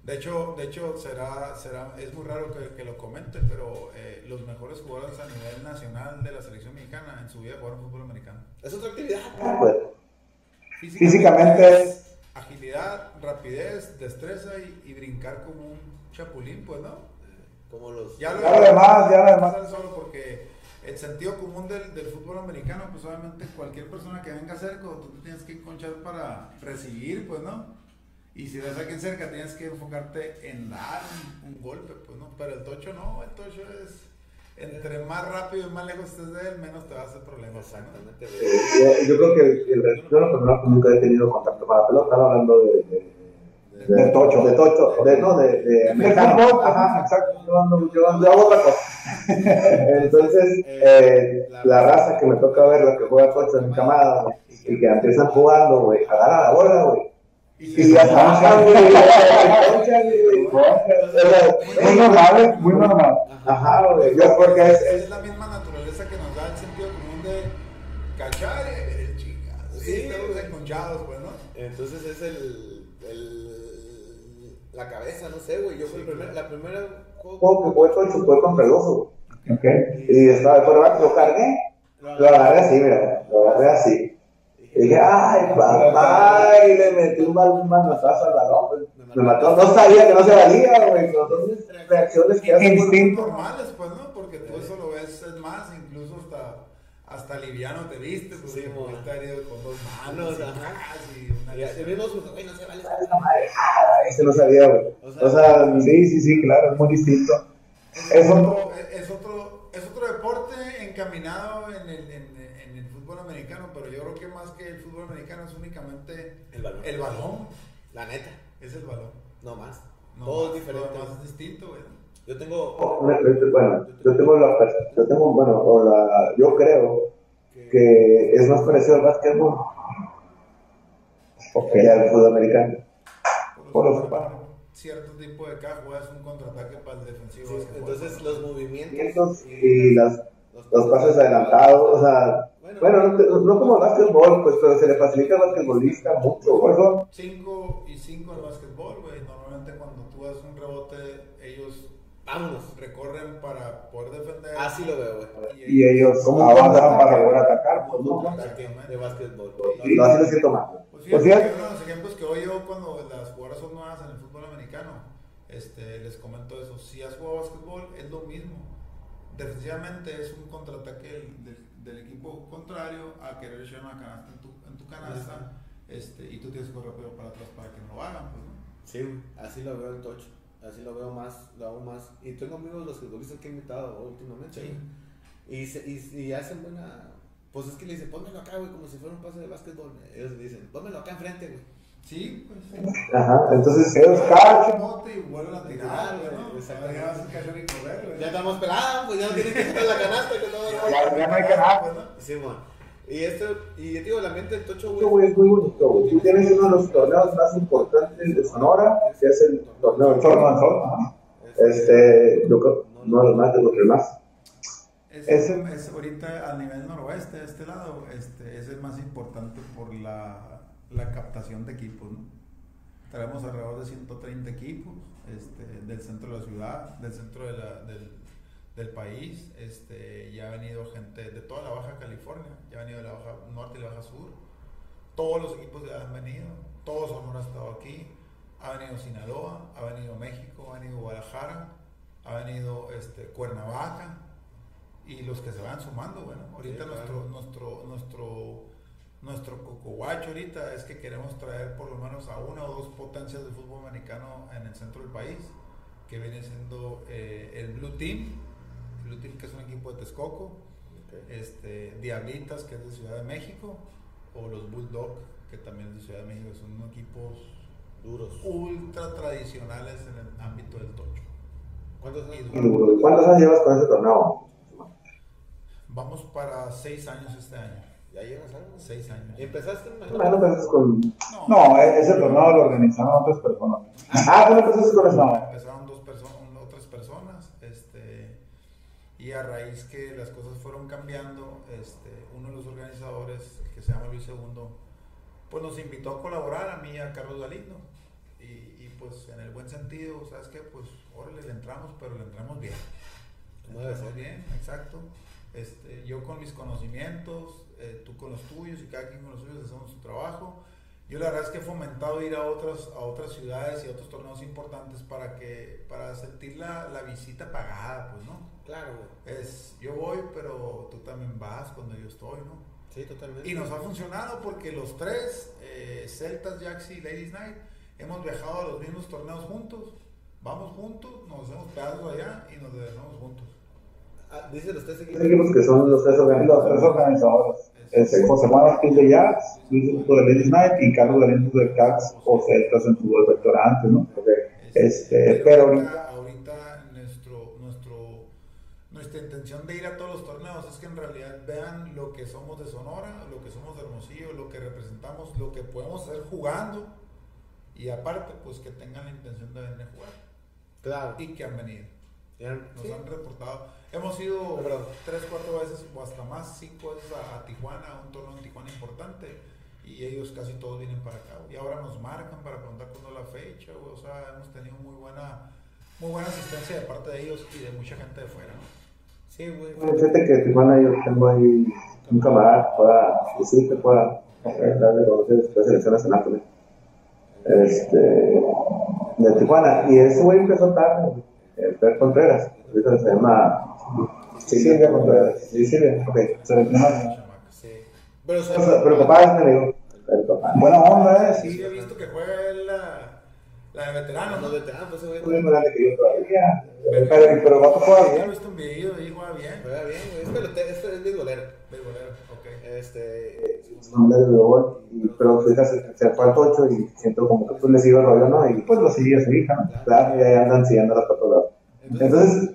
De hecho, de hecho será, será, es muy raro que, que lo comente, pero eh, los mejores jugadores a nivel nacional de la selección mexicana en su vida jugaron fútbol americano. Es otra actividad. Pues, Físicamente es- agilidad, rapidez, destreza y, y brincar como un chapulín, pues, ¿no? Como los. Ya lo, Ya lo demás, ya lo demás. Solo porque el sentido común del, del fútbol americano, pues obviamente cualquier persona que venga cerca, tú tienes que conchar para recibir, pues, ¿no? Y si ves a alguien cerca, tienes que enfocarte en dar un, un golpe, pues, ¿no? Pero el tocho no, el tocho es... Entre más rápido y más lejos estés de él, menos te va a hacer problemas. Exactamente, eh, yo, yo creo que el, el, yo lo nunca he tenido contacto con la pelota. Estaba hablando de. de De tocho. De tocho. De, no, de. de fútbol, Ajá, exacto. Yo, ando- yo, ando- yo hago otra cosa. Entonces, eh, la raza que me toca ver, la que juega tocho en mi camada, y que empiezan jugando, güey, agarra la bola, güey. Y ya está, güey. güey. (laughs) Muy normal, ¿eh? muy normal. Ajá, güey. Yo porque es, Es la misma naturaleza que nos da el sentido común de cachar el chingazo. Sí, estamos enconchados, pues, ¿no? Entonces es el, el. La cabeza, no sé, güey. Yo fui el primer, la primera juego. que jugué tocho fue contra el oso, güey. Ok. Y estaba de quarterback, lo cargué, lo agarré así, mira, lo agarré así. Y dije, ay, papá, y le metí un, manotazo al balón, pues. Me mató, no sabía que no se valía, güey. Dos reacciones que hacen. Instinto. normales, pues, ¿no? Porque tú eso lo ves, es más, incluso hasta, hasta liviano te viste, pues, Sí, sí, mo. está herido con dos Manos, y una Y así su- güey, no se vale. Ese no sabía, güey. O sea, O sea, Sí, sí, sí, claro, es muy distinto. Es, Es otro, es, otro, es otro deporte encaminado en el, en, el fútbol americano, pero yo creo que más que el fútbol americano es únicamente El balón. el balón, La neta, es el balón. no más. No Todo más, es diferente. Todo más es distinto, güey. Yo tengo. bueno, yo tengo la, yo tengo, bueno, o la, yo creo que es más parecido al básquetbol que al fútbol americano. Por los cierto tipo de caja juegas un contraataque para el defensivo. Sí, entonces los movimientos. Y las, los pases adelantados, o sea, bueno, no, no como el básquetbol, pues, pero se le facilita al basquetbolista mucho, güey. 5 y 5 en básquetbol, güey. Normalmente cuando tú das un rebote, ellos Vámonos. recorren para poder defender. Así lo veo, güey. Y ellos avanzan para poder atacar. pues, ¿no? De básquetbol. No, así lo siento más. Pues Pues fíjate que uno de los ejemplos que hoy yo cuando las jugadoras son nuevas en el fútbol americano, este, les comento eso. Si has jugado básquetbol, es lo mismo. Defensivamente es un contraataque del, del- equipo contrario a querer echar una canasta en tu, en tu canasta este, y tú tienes que correr para atrás para que no lo hagan. Pues, ¿no? Sí, así lo veo el tocho. Así lo veo más, lo hago más. Y tengo amigos los futbolistas que he invitado últimamente. Sí. Y, se- y, y hacen buena. Pues es que le dicen, pónmelo acá, güey, como si fuera un pase de básquetbol. Ellos le dicen, pónmelo acá enfrente, güey. Sí, pues. Ajá, entonces, Ellos cachan. bote y vuelven a tirar, güey, ¿no? Ya vas a cachar y correr, güey. Ya estamos pelados, pues ya no tienen que quitar la canasta. Que todo Ya, ya no hay. Pues, ¿no? Sí, man. Y esto, y yo te digo, el ambiente del tocho, güey. güey, es muy bonito, güey. Tú tienes uno de los torneos más importantes de Sonora, que es el torneo El torno al sol. ajá. Este, yo creo, uno de los más, de los más. Es, Ese- es ahorita a nivel noroeste, de este lado, este, es el más importante por la, la captación de equipos. ¿no? Tenemos alrededor de 130 equipos este, del centro de la ciudad, del centro de la- del, del país. Este, ya ha venido gente de toda la Baja California, ya ha venido de la Baja Norte y la Baja Sur. Todos los equipos ya han venido. todo Sonora ha estado aquí. Ha venido Sinaloa, ha venido México, ha venido Guadalajara, ha venido este, Cuernavaca y los que se van sumando, bueno, ahorita Sí, nuestro, claro. nuestro, nuestro, nuestro cocoguacho ahorita es que queremos traer por lo menos a una o dos potencias de fútbol americano en el centro del país, que viene siendo eh, el Blue Team, el Blue Team que es un equipo de Texcoco, este, Diablitas, que es de Ciudad de México, o los Bulldog, que también es de Ciudad de México, son equipos Duros. ultra tradicionales en el ámbito del tocho. ¿Cuántos años? ¿Cuántos años llevas con ese torneo? Vamos para seis años este año. ¿Ya llevas algo? Seis años. ¿Y empezaste en Bueno, empezaste con... No, e- ese torneo lo organizaron otras personas. Ah, tú no empezaste con eso. No. Empezaron dos personas, otras personas, este, y a raíz que las cosas fueron cambiando, este, uno de los organizadores, que se llama Luis II, pues nos invitó a colaborar a mí y a Carlos Galindo. Y, y, pues en el buen sentido, ¿sabes qué? Pues órale, le entramos, pero le entramos bien. Debe Entramos bien, exacto. Este, yo con mis conocimientos, eh, tú con los tuyos y cada quien con los suyos hacemos su trabajo. Yo la verdad es que he fomentado ir a otras, a otras ciudades y a otros torneos importantes para que para sentir la, la visita pagada, pues, ¿no? Claro, güey. Es, yo voy, pero tú también vas cuando yo estoy, ¿no? Sí, totalmente. Y nos ha funcionado porque los tres, eh, Celtas, Jaxi y Ladies Night, hemos viajado a los mismos torneos juntos. Vamos juntos, nos hacemos pedazos allá y nos regresamos juntos. Ah, dice los tres equipos. que son los tres Los tres organizadores. Este, José Juan Ortiz de Jazz, Luis Augusto de Ladies Night y Carlos Galindo de Cax o Celtas en fútbol vectorante, ¿no? Este, pero ahorita- ahorita nuestro, nuestro, nuestra intención de ir a todos los torneos es que en realidad vean lo que somos de Sonora, lo que somos de Hermosillo, lo que representamos, lo que podemos hacer jugando y aparte pues que tengan la intención de venir a jugar Claro. y que han venido. Nos sí. han reportado. Hemos ido Perdón. tres, cuatro veces o hasta más, cinco veces a, a Tijuana, a un torneo en Tijuana importante. Y ellos casi todos vienen para acá. Y ahora nos marcan para preguntar cuándo es la fecha. güey. O sea, hemos tenido muy buena, muy buena asistencia de parte de ellos y de mucha gente de fuera. ¿no? Sí, güey. Fíjate que Tijuana yo tengo ahí un camarada que pueda decir que pueda darle conocer la selección nacional. Este, de Tijuana. Y ese güey empezó tarde, el Fer Contreras. Ahorita se llama Silvia Contreras. Sí, Silvia, ok. Seleccionado. Chamacos. Sí. Pero, o sea, Pero papá es mi amigo. El papá. Buena onda, ¿eh? Sí, Sí. he visto que juega él la, la de veteranos. los ¿no? veteranos, pues ese Es güey más grande que yo todavía. Pero, pero Vato juega He bien. visto un video y juega bien. juega bien, güey. Es pelotero, es, es beisbolero. Beisbolero, ok. Este. No le y- pero fíjate, se fue al tocho y siento como que pues le sigo el rollo, ¿no? Y pues lo sigue a su hija, ¿no? Claro, y ahí andan siguiéndola para todos lados. Entonces,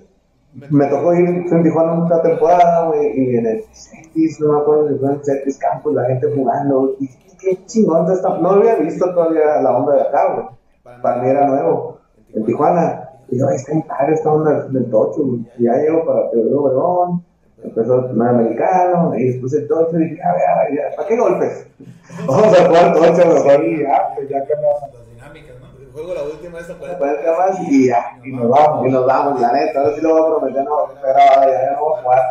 me tocó ir en Tijuana una temporada, güey, y en el Cetis, no me acuerdo si fue en el Cetis Campus, la gente jugando, y qué chingón está. No había visto todavía la onda de acá, güey. Para mí era nuevo, en Tijuana. Y yo, está en padre esta onda del tocho, güey. Y ya llego para Teodoro Obregón, empezó el primer americano, y después el tocho, y dije, a ver, a ver, ya, ¿para qué golpes? (laughs) Vamos a jugar tocho mejor. Sí, ya, pues ya que no. Las dinámicas, ¿no? Juego la última esta Para más y ya, y nos vamos, y nos vamos, la neta, ahora sí lo voy a prometer, no, pero ya, ya no voy a jugar,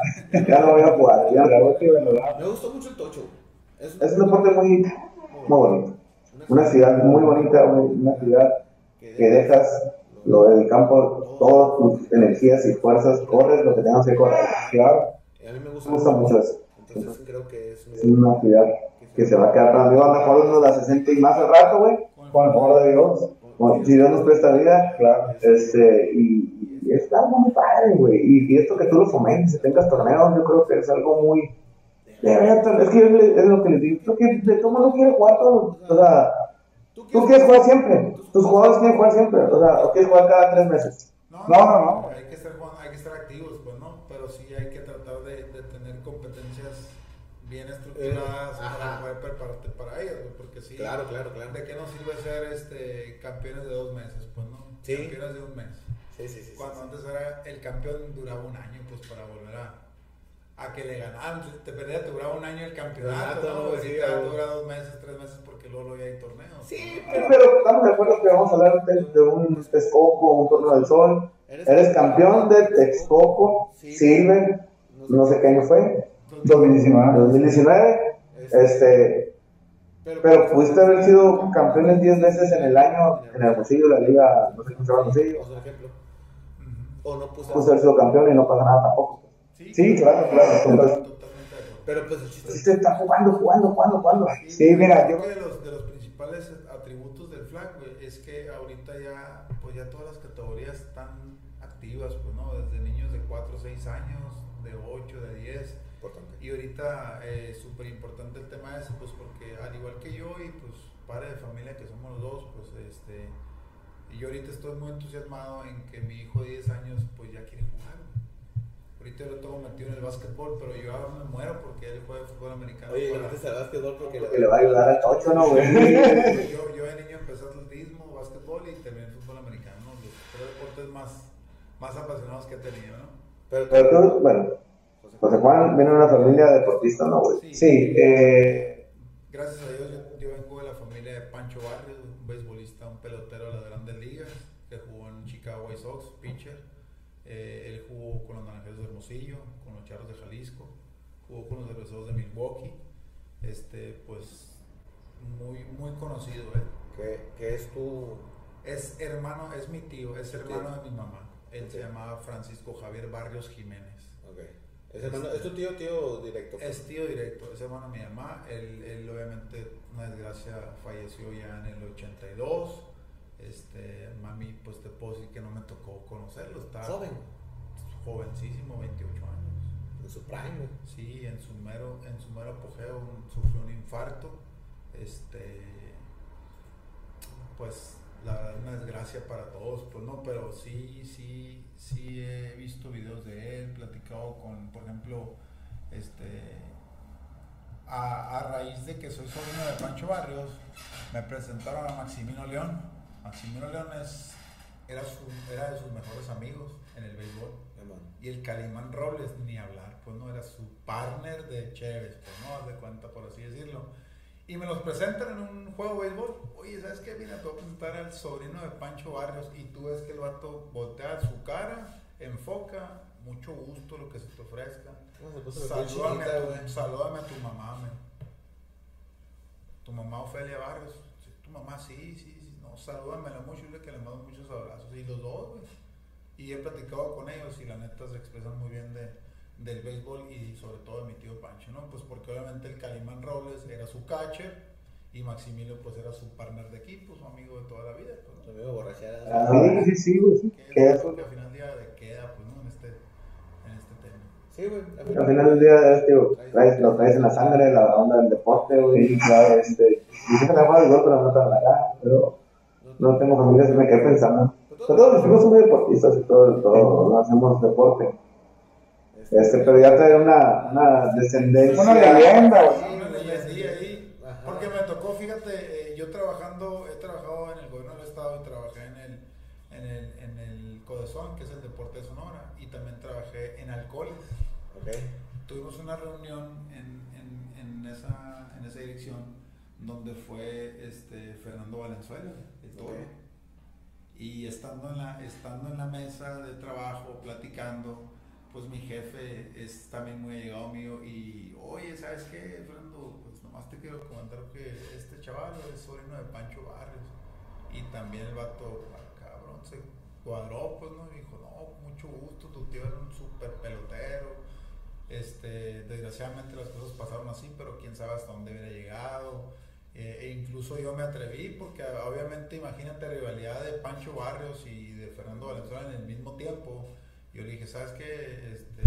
ya no voy a jugar, ya. Me gustó mucho el tocho. Es, Es un deporte muy, muy bonito, una ciudad muy bonita, una ciudad que dejas lo del campo, todas tus energías y fuerzas, corres lo que tengas que correr, claro, A mí me gusta, me gusta mucho eso, Entonces creo que es es una ciudad que se va a quedar para mí, a lo mejor uno la 60 y más al rato, güey, Con el favor de Dios. Bueno, si Dios nos presta vida, claro, este, y, y es algo muy padre, güey, y, y esto que tú lo fomentes, que tengas torneos, yo creo que es algo muy, de verdad, es que es lo que les digo, creo que de todo mundo quiere jugar todo, o sea, tú quieres jugar siempre, tus jugadores quieren jugar siempre, o sea, o quieres jugar cada tres meses, No, No, no, no. Hay que estar, jugando- hay que estar activos, pues no, pero sí hay que tratar de, de tener competencias bien estructuradas Eh, ajá. para poder prepararte para ellas, güey, porque sí. Claro, claro, claro. ¿De qué nos sirve ser este, campeones de dos meses? Pues no, Sí. campeones de un mes. Sí, sí, sí. sí, Cuando sí. antes era el campeón duraba un año, pues para volver a, a que le ganaran. Te perdía, te duraba un año el campeonato, ¿no? sí, dura dos meses, tres meses, porque luego ya hay torneos. Sí, pero- pero estamos de acuerdo que vamos a hablar de, de un Texcoco, un torneo del sol, eres campeón de Texcoco, Silver, no sé qué año fue, 2019. 2019, este, Pero pudiste haber sido campeones 10 veces en el año en Hermosillo, la liga, no sé cómo se llama Hermosillo. O sea, ejemplo. Ujú. O no. Pudiste haber sido campeón y no pasa nada tampoco. Sí, claro, claro. Entonces, Totalmente. Pero pues el chiste sí es. se está jugando, jugando, jugando, jugando. Sí, mira, yo. Creo que de los, de los principales atributos del flag, güey, es que ahorita ya, pues ya todas las categorías están activas, pues, ¿no? Desde niños de 4 o 6 años, de 8, de 10. Importante. Y ahorita es súper importante el tema ese, pues porque al igual que yo y pues padre de familia que somos los dos, pues este, y yo ahorita estoy muy entusiasmado en que mi hijo de 10 años pues ya quiere jugar. Ahorita yo lo tengo metido en el básquetbol, pero yo ahora me muero porque él juega fútbol americano. Oye, para- al básquetbol porque Que le va a ayudar al tocho, ¿no, güey? yo, yo de niño empecé atletismo, básquetbol y terminé fútbol americano, los tres deportes más, más apasionados que he tenido, ¿no? Pero, Pero tú, bueno, José Juan viene de una familia deportista, ¿no, güey? Sí, eh. Gracias a Dios yo, yo vengo de la familia de Pancho Barrios, un beisbolista, un pelotero de las grandes ligas, que jugó en Chicago White Sox, pitcher. Eh, él jugó con los Naranjeros de Hermosillo, con los Charros de Jalisco, jugó con los Cerveceros de Milwaukee. Este, pues, muy, muy conocido, que, que es tu. Es hermano, es mi tío, es hermano tío. de mi mamá. Él se llamaba Francisco Javier Barrios Jiménez. Ok. Es, hermano, es tu tío, tío directo. Es tío directo, es hermano de mi mamá. Él, él obviamente, una desgracia, falleció ya en el 82. Este, mami, pues te puedo decir que no me tocó conocerlo. Estaba Joven. jovencísimo, 28 años. En su prime. Sí, en su mero, en su mero apogeo un- sufrió un infarto. Este, pues la verdad una desgracia para todos, pues no, pero sí, sí, sí he visto videos de él, platicado con, por ejemplo, este, a, a raíz de que soy sobrino de Pancho Barrios, me presentaron a Maximino León. Maximino León es, era, su, era de sus mejores amigos en el béisbol. Y el Calimán Robles, ni hablar, pues no era su partner de Chévez, pues no, haz de cuenta, por así decirlo. Y me los presentan en un juego de béisbol. Oye, ¿sabes qué? Mira, te voy a presentar al sobrino de Pancho Barrios. Y tú ves que el vato voltea su cara, enfoca, mucho gusto lo que se te ofrezca. No, se Salúdame a, tu, salúdame a tu mamá, men. Tu mamá Ofelia Barrios. Mamá, sí, sí, sí. No, salúdamela mucho, dile que le mando muchos abrazos. Y los dos, güey. Y he platicado con ellos y la neta se expresan muy bien de, del béisbol y sobre todo de mi tío Pancho, ¿no? Pues porque obviamente el Calimán Robles era su catcher y Maximilio pues era su partner de equipo, su amigo de toda la vida. Pues, ¿no? Tu amigo borrachera. Ah, sí, sí, sí, güey. sí. Que es eso, lo que al final día de queda, pues, ¿no? En este, en este tema. Sí, güey. al final del día, este, traes, lo traes en la sangre, la onda del deporte, güey. Claro, este. Y siempre me juego igual, pero no tan la cara. Pero no tengo familia, se me quedé pensando. Pero todos mis hijos son muy deportistas y todo, todo, no hacemos deporte. Este, pero ya trae una, una descendencia. Una leyenda, güey. Sí, una leyenda ahí. Ajá. Porque me tocó, fíjate, eh, yo trabajando, he trabajado en el gobierno del estado y trabajé en el, en el, en el CODESON, que es el deporte de Sonora, y también trabajé en alcoholes. Ok. Tuvimos una reunión en, en, en esa, en esa dirección donde fue este, Fernando Valenzuela, el toro. Y estando en, la, estando en la mesa de trabajo, platicando, pues mi jefe es también muy allegado mío y, oye, ¿sabes qué, Fernando? Pues nomás te quiero comentar que este chaval es sobrino de Pancho Barrios. Y también el vato, ah, cabrón, se cuadró, pues, ¿no? Y dijo, no, mucho gusto, tu tío era un súper pelotero. Este, desgraciadamente las cosas pasaron así, pero quién sabe hasta dónde hubiera llegado. Eh, e incluso yo me atreví, porque obviamente imagínate rivalidad de Pancho Barrios y de Fernando Valenzuela en el mismo tiempo. Yo le dije, ¿sabes qué? Este,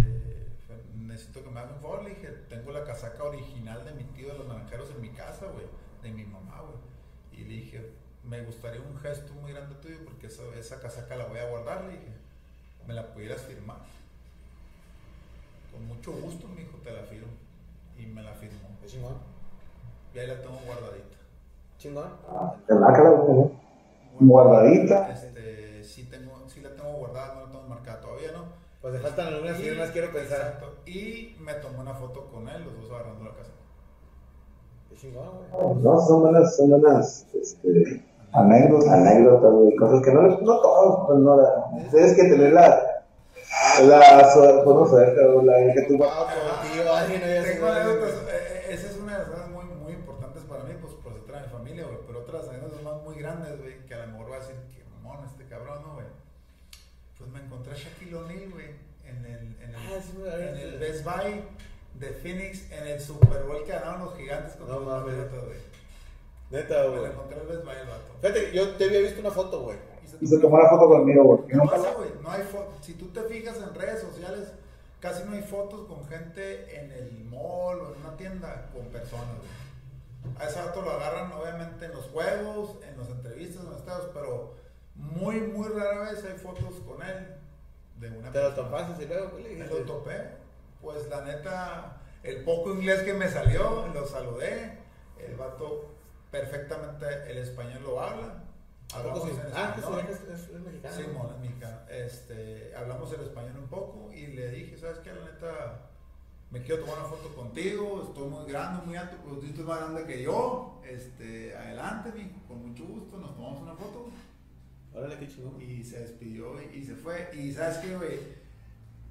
necesito que me hagas un favor. Le dije, tengo la casaca original de mi tío de los naranjeros en mi casa, güey, de mi mamá, güey. Y le dije, me gustaría un gesto muy grande tuyo porque esa, esa casaca la voy a guardar. Le dije, ¿me la pudieras firmar? Con mucho gusto, mi hijo, te la firmo. Y me la firmó. Es chingón. Y ahí la tengo guardadita. Chingón. Ah, la cara, güey. Guardadita. Este, sí, tengo, sí la tengo guardada, no la tengo marcada todavía, ¿no? Pues le faltan algunas Y- firmas, quiero pensar. Exacto. Y me tomé una foto con él, los dos agarrando la casa. Es chingón, güey. No, son buenas, son buenas, este, anécdotas, anécdotas, güey, cosas que no, no todos, pues no, la- tienes que tener la, la suerte, pues no o la que tú Ah, como tío, alguien no había en el, ah, Best Buy de Phoenix, en el Super Bowl que ganaron los gigantes contra no, los mames. güey. Neta, güey. El Best Buy el vato. Fíjate, yo te había visto una foto, güey. Y se tomó la foto conmigo, güey. No pasa, güey. No hay foto. Si tú te fijas en redes sociales, casi no hay fotos con gente en el mall o en una tienda con personas. A ese vato lo agarran, obviamente, en los juegos, en las entrevistas, en los estados, pero muy, muy rara vez hay fotos con él de una Te lo topaste y lo topé. Pues la neta, el poco inglés que me salió, lo saludé. El vato perfectamente el español lo habla. Hablamos en Ah, español. que es, es- es mexicano. Sí, mon, es mexicano. Este, hablamos el español un poco y le dije, ¿sabes qué? La neta, me quiero tomar una foto contigo, estoy muy grande, muy alto, pero tú estás más grande que yo. Este, adelante, mijo, con mucho gusto, nos tomamos una foto. Órale, qué chingón. Y se despidió y, y se fue. Y ¿sabes qué, güey?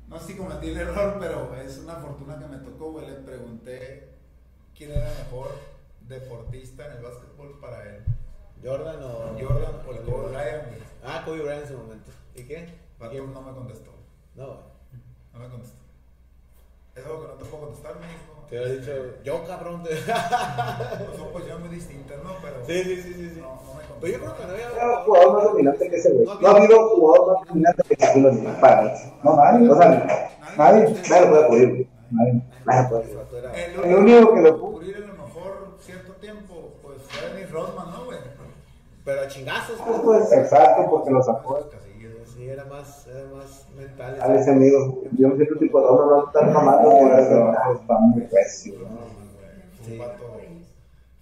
No sé si cometí el error, pero es una fortuna que me tocó, güey. Le pregunté quién era el mejor deportista en el básquetbol para él. Jordan o. Jordan o el Kobe Bryant, güey. Ah, Kobe Bryant en su momento. ¿Y qué? Vato no me contestó. No. No me contestó. Es algo que no te puedo contestar, me dijo. Te hubiera dicho, yo cabrón. Te... (laughs) Pues son posiciones muy distintas, ¿no? Pero. sí, sí, sí, sí. sí. No, no me. Pero yo creo que no había. jugador más dominante que ese, güey. No ha habido jugador más dominante que Shaquille O'Neal para mí. No, nadie. O sea, nadie, nadie lo puede cubrir, güey. Nadie, nadie puede Ese cubrir. El único que lo pudo cubrir a lo mejor cierto tiempo, pues fue Dennis Rodman, ¿no, güey? Pero a chingazos, Pues, pues. pues, exacto, porque lo sacó. Sí, era más, era más mental. A ese amigo. Yo me siento tipo no estar mamando por eso. Está muy recio. No, güey,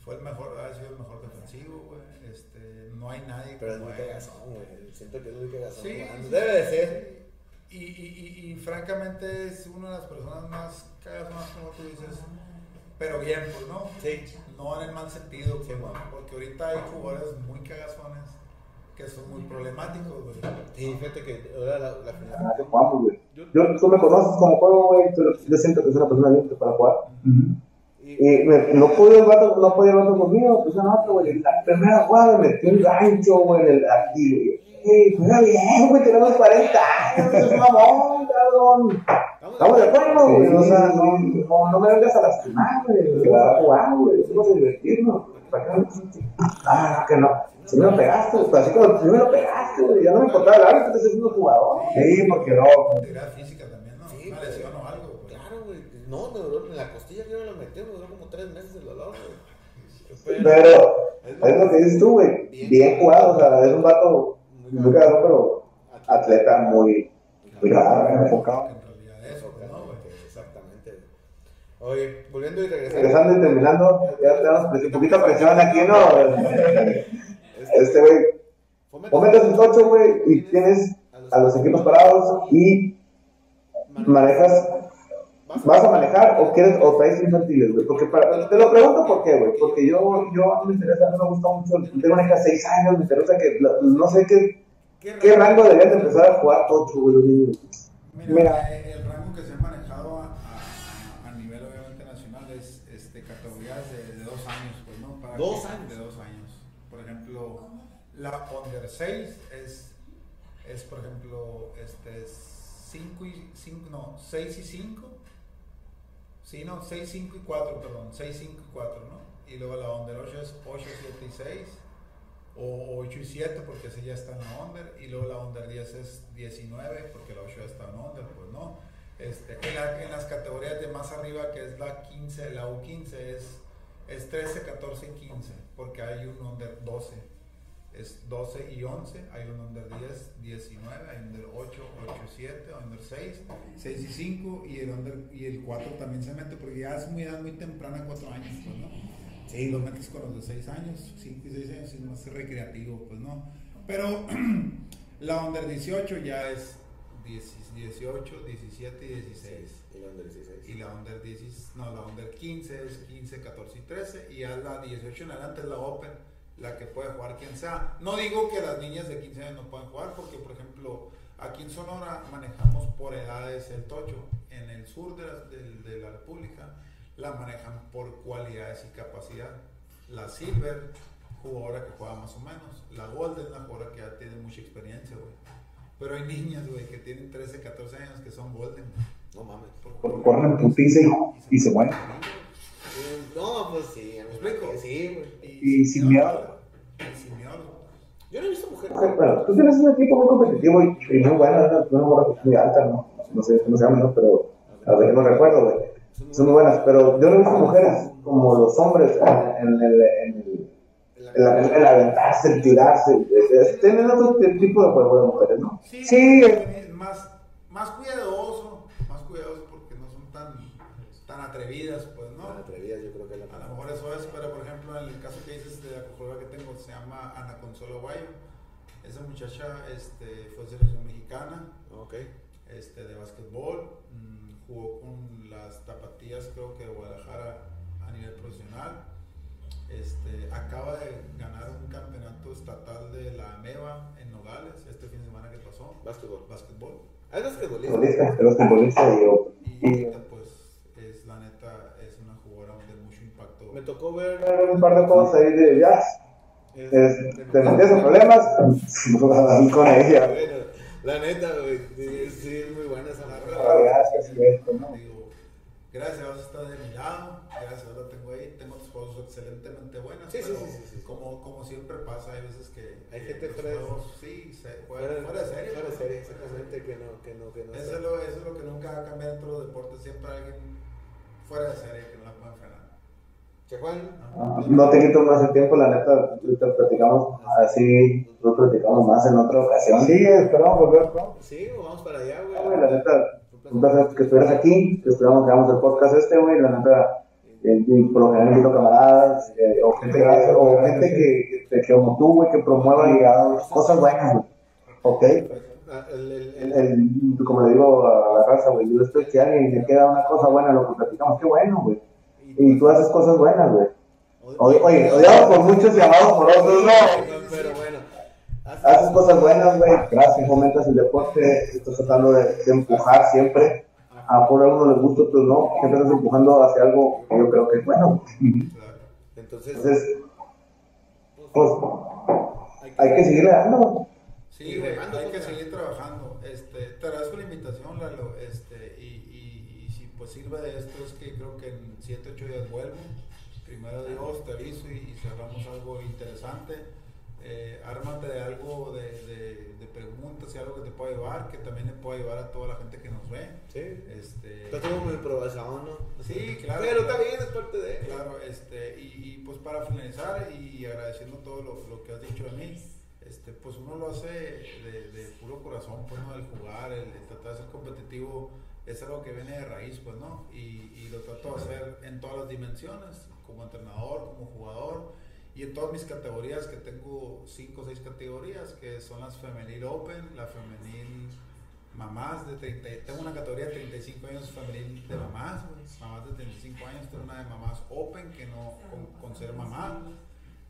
fue un el mejor, ha sido el mejor defensivo, güey. Este, no hay nadie Pero es muy cagazón, güey. Siento que es muy cagazón. Sí, Debe de ser. Y, y, y, y francamente es una de las personas más cagazonas, como tú dices, pero bien, pues, ¿no? Sí. No en el mal sentido, Sí, ¿no? bueno. porque ahorita hay jugadores muy cagazones que son muy problemáticos, güey. Sí, fíjate que ahora la, la final. Ah, que jugamos, güey. Yo, tú me conoces como juego, güey. tú- Yo siento que es una persona libre para jugar. Y, Y me- no podía el vato, no podía el vato conmigo, pues no, otro, güey. La primera jugada me metió un gancho, güey, en el aquí, güey. Ey, juega bien, güey, tenemos 40 años, es mamón, cabrón. Estamos de acuerdo, güey. O sea, no, no, no me vengas a lastimar, güey. Vas a jugar, güey. Vamos a divertirnos. ¿Para qué no? Ah, que no. Si me lo pegaste, pues así como si me lo pegaste, güey. Ya no me importaba el árbitro, estás siendo jugador. Sí, porque no. Integridad física también, ¿no? Sí, Una güey. lesión o algo. Claro, güey. No, me duró en la costilla que me lo metió, me duró como tres meses el dolor, güey. Pero es lo que dices tú, güey. Bien jugado, o sea, es un vato muy caro, pero atleta muy, muy raro, enfocado. En realidad eso, pues, ¿no, güey? Exactamente. Oye, volviendo y regresando. Regresando y terminando, ya tenemos un poquito de presión aquí, ¿no? Este, güey, fomentas un tocho, güey, y tienes a los equipos parados y manejas, vas a manejar o quieres o traes infantiles, güey. Porque para- te lo pregunto por qué, güey. Porque yo, yo me interesa, no me gusta mucho, tengo una hija de 6 años, me interesa que, no sé qué, qué rango deberían de empezar a jugar tocho, güey, los niños. Mira, Mira. eh, el rango que se ha manejado a, a- a nivel obviamente nacional es este, categorías de, de dos años, pues, ¿no? Para ¿Dos años? De dos años. Por ejemplo, la Under 6 es, es por ejemplo, este, 5 y 5, no, 6 y 5. Sí, no, 6, 5 y 4, perdón, 6, 5 y 4, ¿no? Y luego la Under 8 es 8, 7 y 6 o 8 y 7 porque ese ya está en la under y luego la under 10 es 19 porque la 8 ya está en under, pues no. Este, en, la- en las categorías de más arriba que es la 15, la U15 es, es 13, 14 y 15 porque hay un under 12. Es 12 y 11, hay un under 10, 19, hay under 8, 8 y 7, under 6, 6 y 5 y el, under, y el 4 también se mete porque ya es muy edad muy temprana, 4 años, pues no. Sí, lo metes con los de 6 años, 5 y 6 años, es más recreativo, pues no. Pero (clears throat) la under 18 ya es 10 18, 17 y 16. Y la under 16. Y la under 10, no, la under 15 es 15, 14 y 13. Y ya la 18 en adelante es la open, la que puede jugar quien sea. No digo que las niñas de 15 años no puedan jugar, porque por ejemplo, aquí en Sonora manejamos por edades el tocho. En el sur de la, de- de la República, la manejan por cualidades y capacidad. La Silver, jugadora que juega más o menos. La Golden, la jugadora que ya tiene mucha experiencia, güey. Pero hay niñas, güey, que tienen 13, 14 años que son Golden. No mames. Porque corren putiza y, y se mueven. No, pues sí. ¿Me explico? Sí, güey. Y sin miedo. Y sin miedo. Yo no he visto mujeres. Bueno, tú tienes un equipo muy competitivo y, y muy bueno, una, una morra muy alta, ¿no? No sé cómo se llama, ¿no? Pero a ver, no recuerdo, güey. Son muy buenas, pero yo no he visto mujeres como los hombres en, en el. En el el, el, el aventarse, el tirarse, tienen otro tipo de juego de mujeres, ¿no? Sí, Sí, es más, más cuidadoso, más cuidadoso porque no son tan, tan atrevidas, pues, ¿no? Tan atrevidas, yo creo que la A lo mejor eso es, pero por ejemplo, en el caso que dices de la jugadora que tengo, se llama Ana Consuelo Guayo. Esa muchacha este, fue selección mexicana Ok. este, de básquetbol, mm, jugó con las tapatías, creo que de Guadalajara a nivel profesional. Este, acaba de ganar un campeonato estatal de la MEVA en Nogales este fin de semana que pasó, Básquetbol. básquetbol. Ah, es basquetbolista. futbolistas y ahorita, pues, es la neta, es una jugadora de mucho impacto. Me tocó ver. Un par de cosas ahí de jazz. es- Es, te en problemas (laughs) con ella. Bueno, la neta, güey. Sí, sí, es muy buena esa marca. verdad, Gracias. Digo, gracias a Dios está de mi lado, gracias a Dios la tengo ahí, tengo excelentemente buenas. Sí, sí, pero sí, sí, sí. Como, como siempre pasa, hay veces que Hay que gente fuera de- juegos, sí, se Fuera, fuera de serie. Fuera de serie, exactamente. Que no, que no, que no. Eso es, lo, eso es lo que nunca va a cambiar dentro de los deportes, siempre hay alguien fuera de serie que no la pueden frenar. Che, Juan. Ah, No te quito más el tiempo, la neta, ahorita platicamos así, lo platicamos más en otra ocasión. Sí, esperamos volver pronto. Sí, vamos para allá, Güey, güey. La neta, un placer que estuvieras aquí, que esperamos que hagamos el podcast este, güey, la neta, por lo general invito camaradas, eh, o gente, que- o gente que, que, que como tú, güey, que promueva digamos, cosas buenas, güey. ¿Ok? El, como le digo a la raza, güey, yo estoy que alguien le queda una cosa buena lo que platicamos, qué bueno, güey. Y tú haces cosas buenas, güey. Oye, oye, odiado por muchos y amado por otros, no. Pero bueno. Haces cosas buenas, güey. Gracias, fomentas el deporte. Estás tratando de, de empujar siempre. A por a uno le gusta, otros no. Siempre estás empujando hacia algo que yo creo que es bueno. Claro. Entonces, Entonces, pues, hay que seguirle dando. Sí, güey, hay que seguir trabajando. Este, te agradezco la invitación, Lalo. Este, y, y, y si pues sirve de esto es que creo que en 7, 8 días vuelvo. Primero Dios, te aviso y, y cerramos algo interesante. Eh, ármate de algo de, de, de preguntas y algo que te pueda ayudar, que también le pueda ayudar a toda la gente que nos ve. sí. Este, tengo mi probazón, ¿no? Sí, claro. Pero está bien, es parte de. Claro, este, y, y, pues para finalizar y agradeciendo todo lo, lo que has dicho de mí, este, pues uno lo hace de, de puro corazón, pues no, el jugar, el, el tratar de ser competitivo, es algo que viene de raíz, pues no, y, y lo trato de hacer en todas las dimensiones, como entrenador, como jugador, y en todas mis categorías, que tengo cinco o seis categorías, que son las femenil open, la femenil mamás de 30, tengo una categoría de 35 años femenil de mamás, güey, mamás de 35 años, tengo una de mamás open que no con, con ser mamá,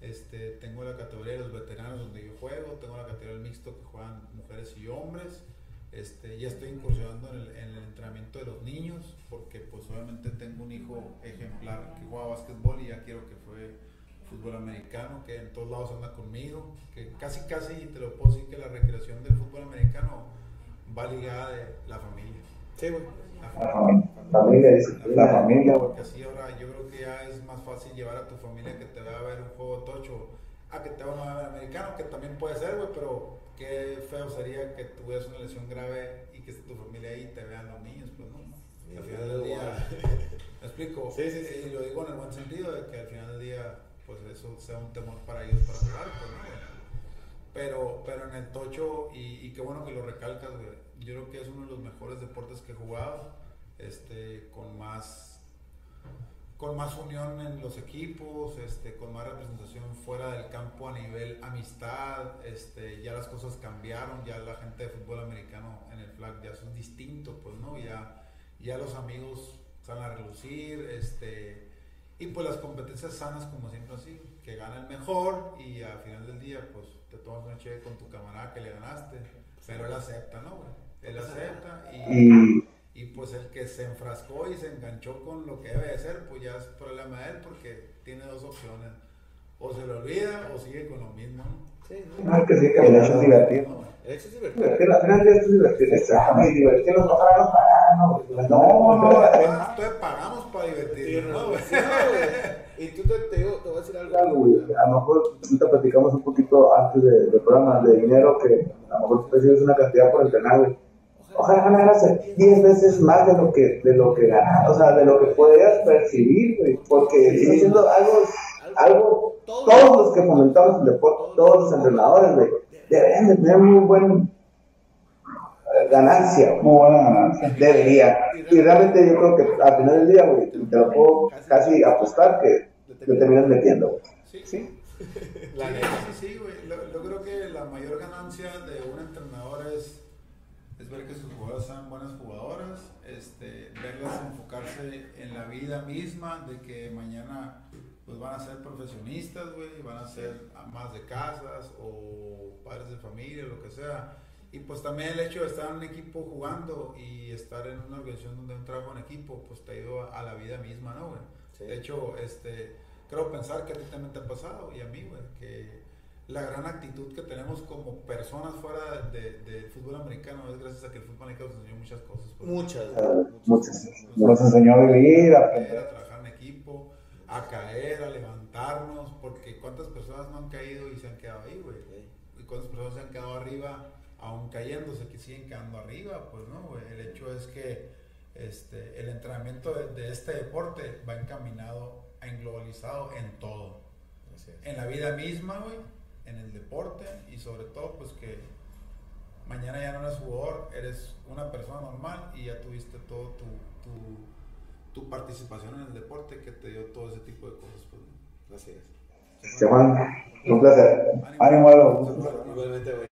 este, tengo la categoría de los veteranos donde yo juego, tengo la categoría del mixto que juegan mujeres y hombres, este, ya estoy incursionando en el, en el entrenamiento de los niños, porque pues obviamente tengo un hijo ejemplar que juega básquetbol y ya quiero que fue fútbol americano, que en todos lados anda conmigo, que casi casi te lo puedo decir que la recreación del fútbol americano va ligada de la familia. Sí, güey. La La familia, familia, dice, la familia, güey. porque así ahora yo creo que ya es más fácil llevar a tu familia que te vaya a ver un juego tocho a que te vaya a ver americano, que también puede ser, güey, pero qué feo sería que tuvieras una lesión grave y que esté tu familia ahí y te vean los niños, pues no. Al final del día, (laughs) ¿me explico? Sí, sí, sí. Y lo digo en el buen sentido de que al final del día, pues eso sea un temor para ellos para jugar, pues no. Pero, pero en el tocho, y, qué bueno que lo recalcas. Yo creo que es uno de los mejores deportes que he jugado, este, con más, con más unión en los equipos, este, con más representación fuera del campo a nivel amistad, este, ya las cosas cambiaron, ya la gente de fútbol americano en el flag ya son distintos, pues, ¿no? Ya, ya los amigos salen a relucir, este, y pues las competencias sanas como siempre así, que gana el mejor y al final del día pues te tomas una chévere con tu camarada que le ganaste, pero él acepta, ¿no, güey? Él acepta y, Y, Y pues el que se enfrascó y se enganchó con lo que debe de ser, pues ya es problema de él porque tiene dos opciones. O se lo olvida o sigue con lo mismo. Sí, no, no que sí, que el hecho es divertido. El hecho es divertido. Al final es divertido. Exactamente, divertido. No pagamos para no. No, no. Entonces pagamos para divertirnos, ¿no, Y tú te, te, digo, te voy a decir algo. güey. A lo mejor ahorita platicamos un poquito antes del de programa de dinero que a lo mejor tú recibes una cantidad por entrenar, güey ojalá ganaras 10 veces más de lo que, de lo que ganas, o sea, de lo que podías percibir, güey, porque está haciendo algo, algo, los que fomentamos el deporte, todos los entrenadores, güey, deberían de tener muy buen eh, ganancia, muy buena ganancia. Debería. Y realmente yo creo que al final del día, güey, te lo puedo casi apostar que te terminas metiendo, güey. Sí. ¿Sí? (laughs) La sí, sí, sí, güey. Yo creo que la mayor ganancia de un entrenador es ver que sus jugadoras sean buenas jugadoras, este, verlas enfocarse en la vida misma, de que mañana pues van a ser profesionistas, güey, van a ser más de casas o padres de familia, lo que sea. Y pues también el hecho de estar en un equipo jugando y estar en una organización donde un trabajo en equipo, pues te ha ido a, la vida misma, ¿no, güey? De hecho, este, creo pensar que a ti también te ha pasado y a mí, güey, que la gran actitud que tenemos como personas fuera del de, fútbol americano es gracias a que el fútbol americano nos enseñó muchas cosas. Pues. Muchas, muchas. Nos enseñó a vivir, a, a trabajar a caer, a levantarnos, porque cuántas personas no han caído y se han quedado ahí, güey. Y cuántas personas se han quedado arriba, aún cayéndose, que siguen quedando arriba, pues no, güey. El hecho es que este, el entrenamiento de, de este deporte va encaminado, englobalizado en todo. En la vida misma, güey en el deporte y sobre todo pues que mañana ya no eres jugador, eres una persona normal y ya tuviste todo tu, tu, participación en el deporte que te dio todo ese tipo de cosas. Pues, gracias. un placer. Ánimo, Igualmente,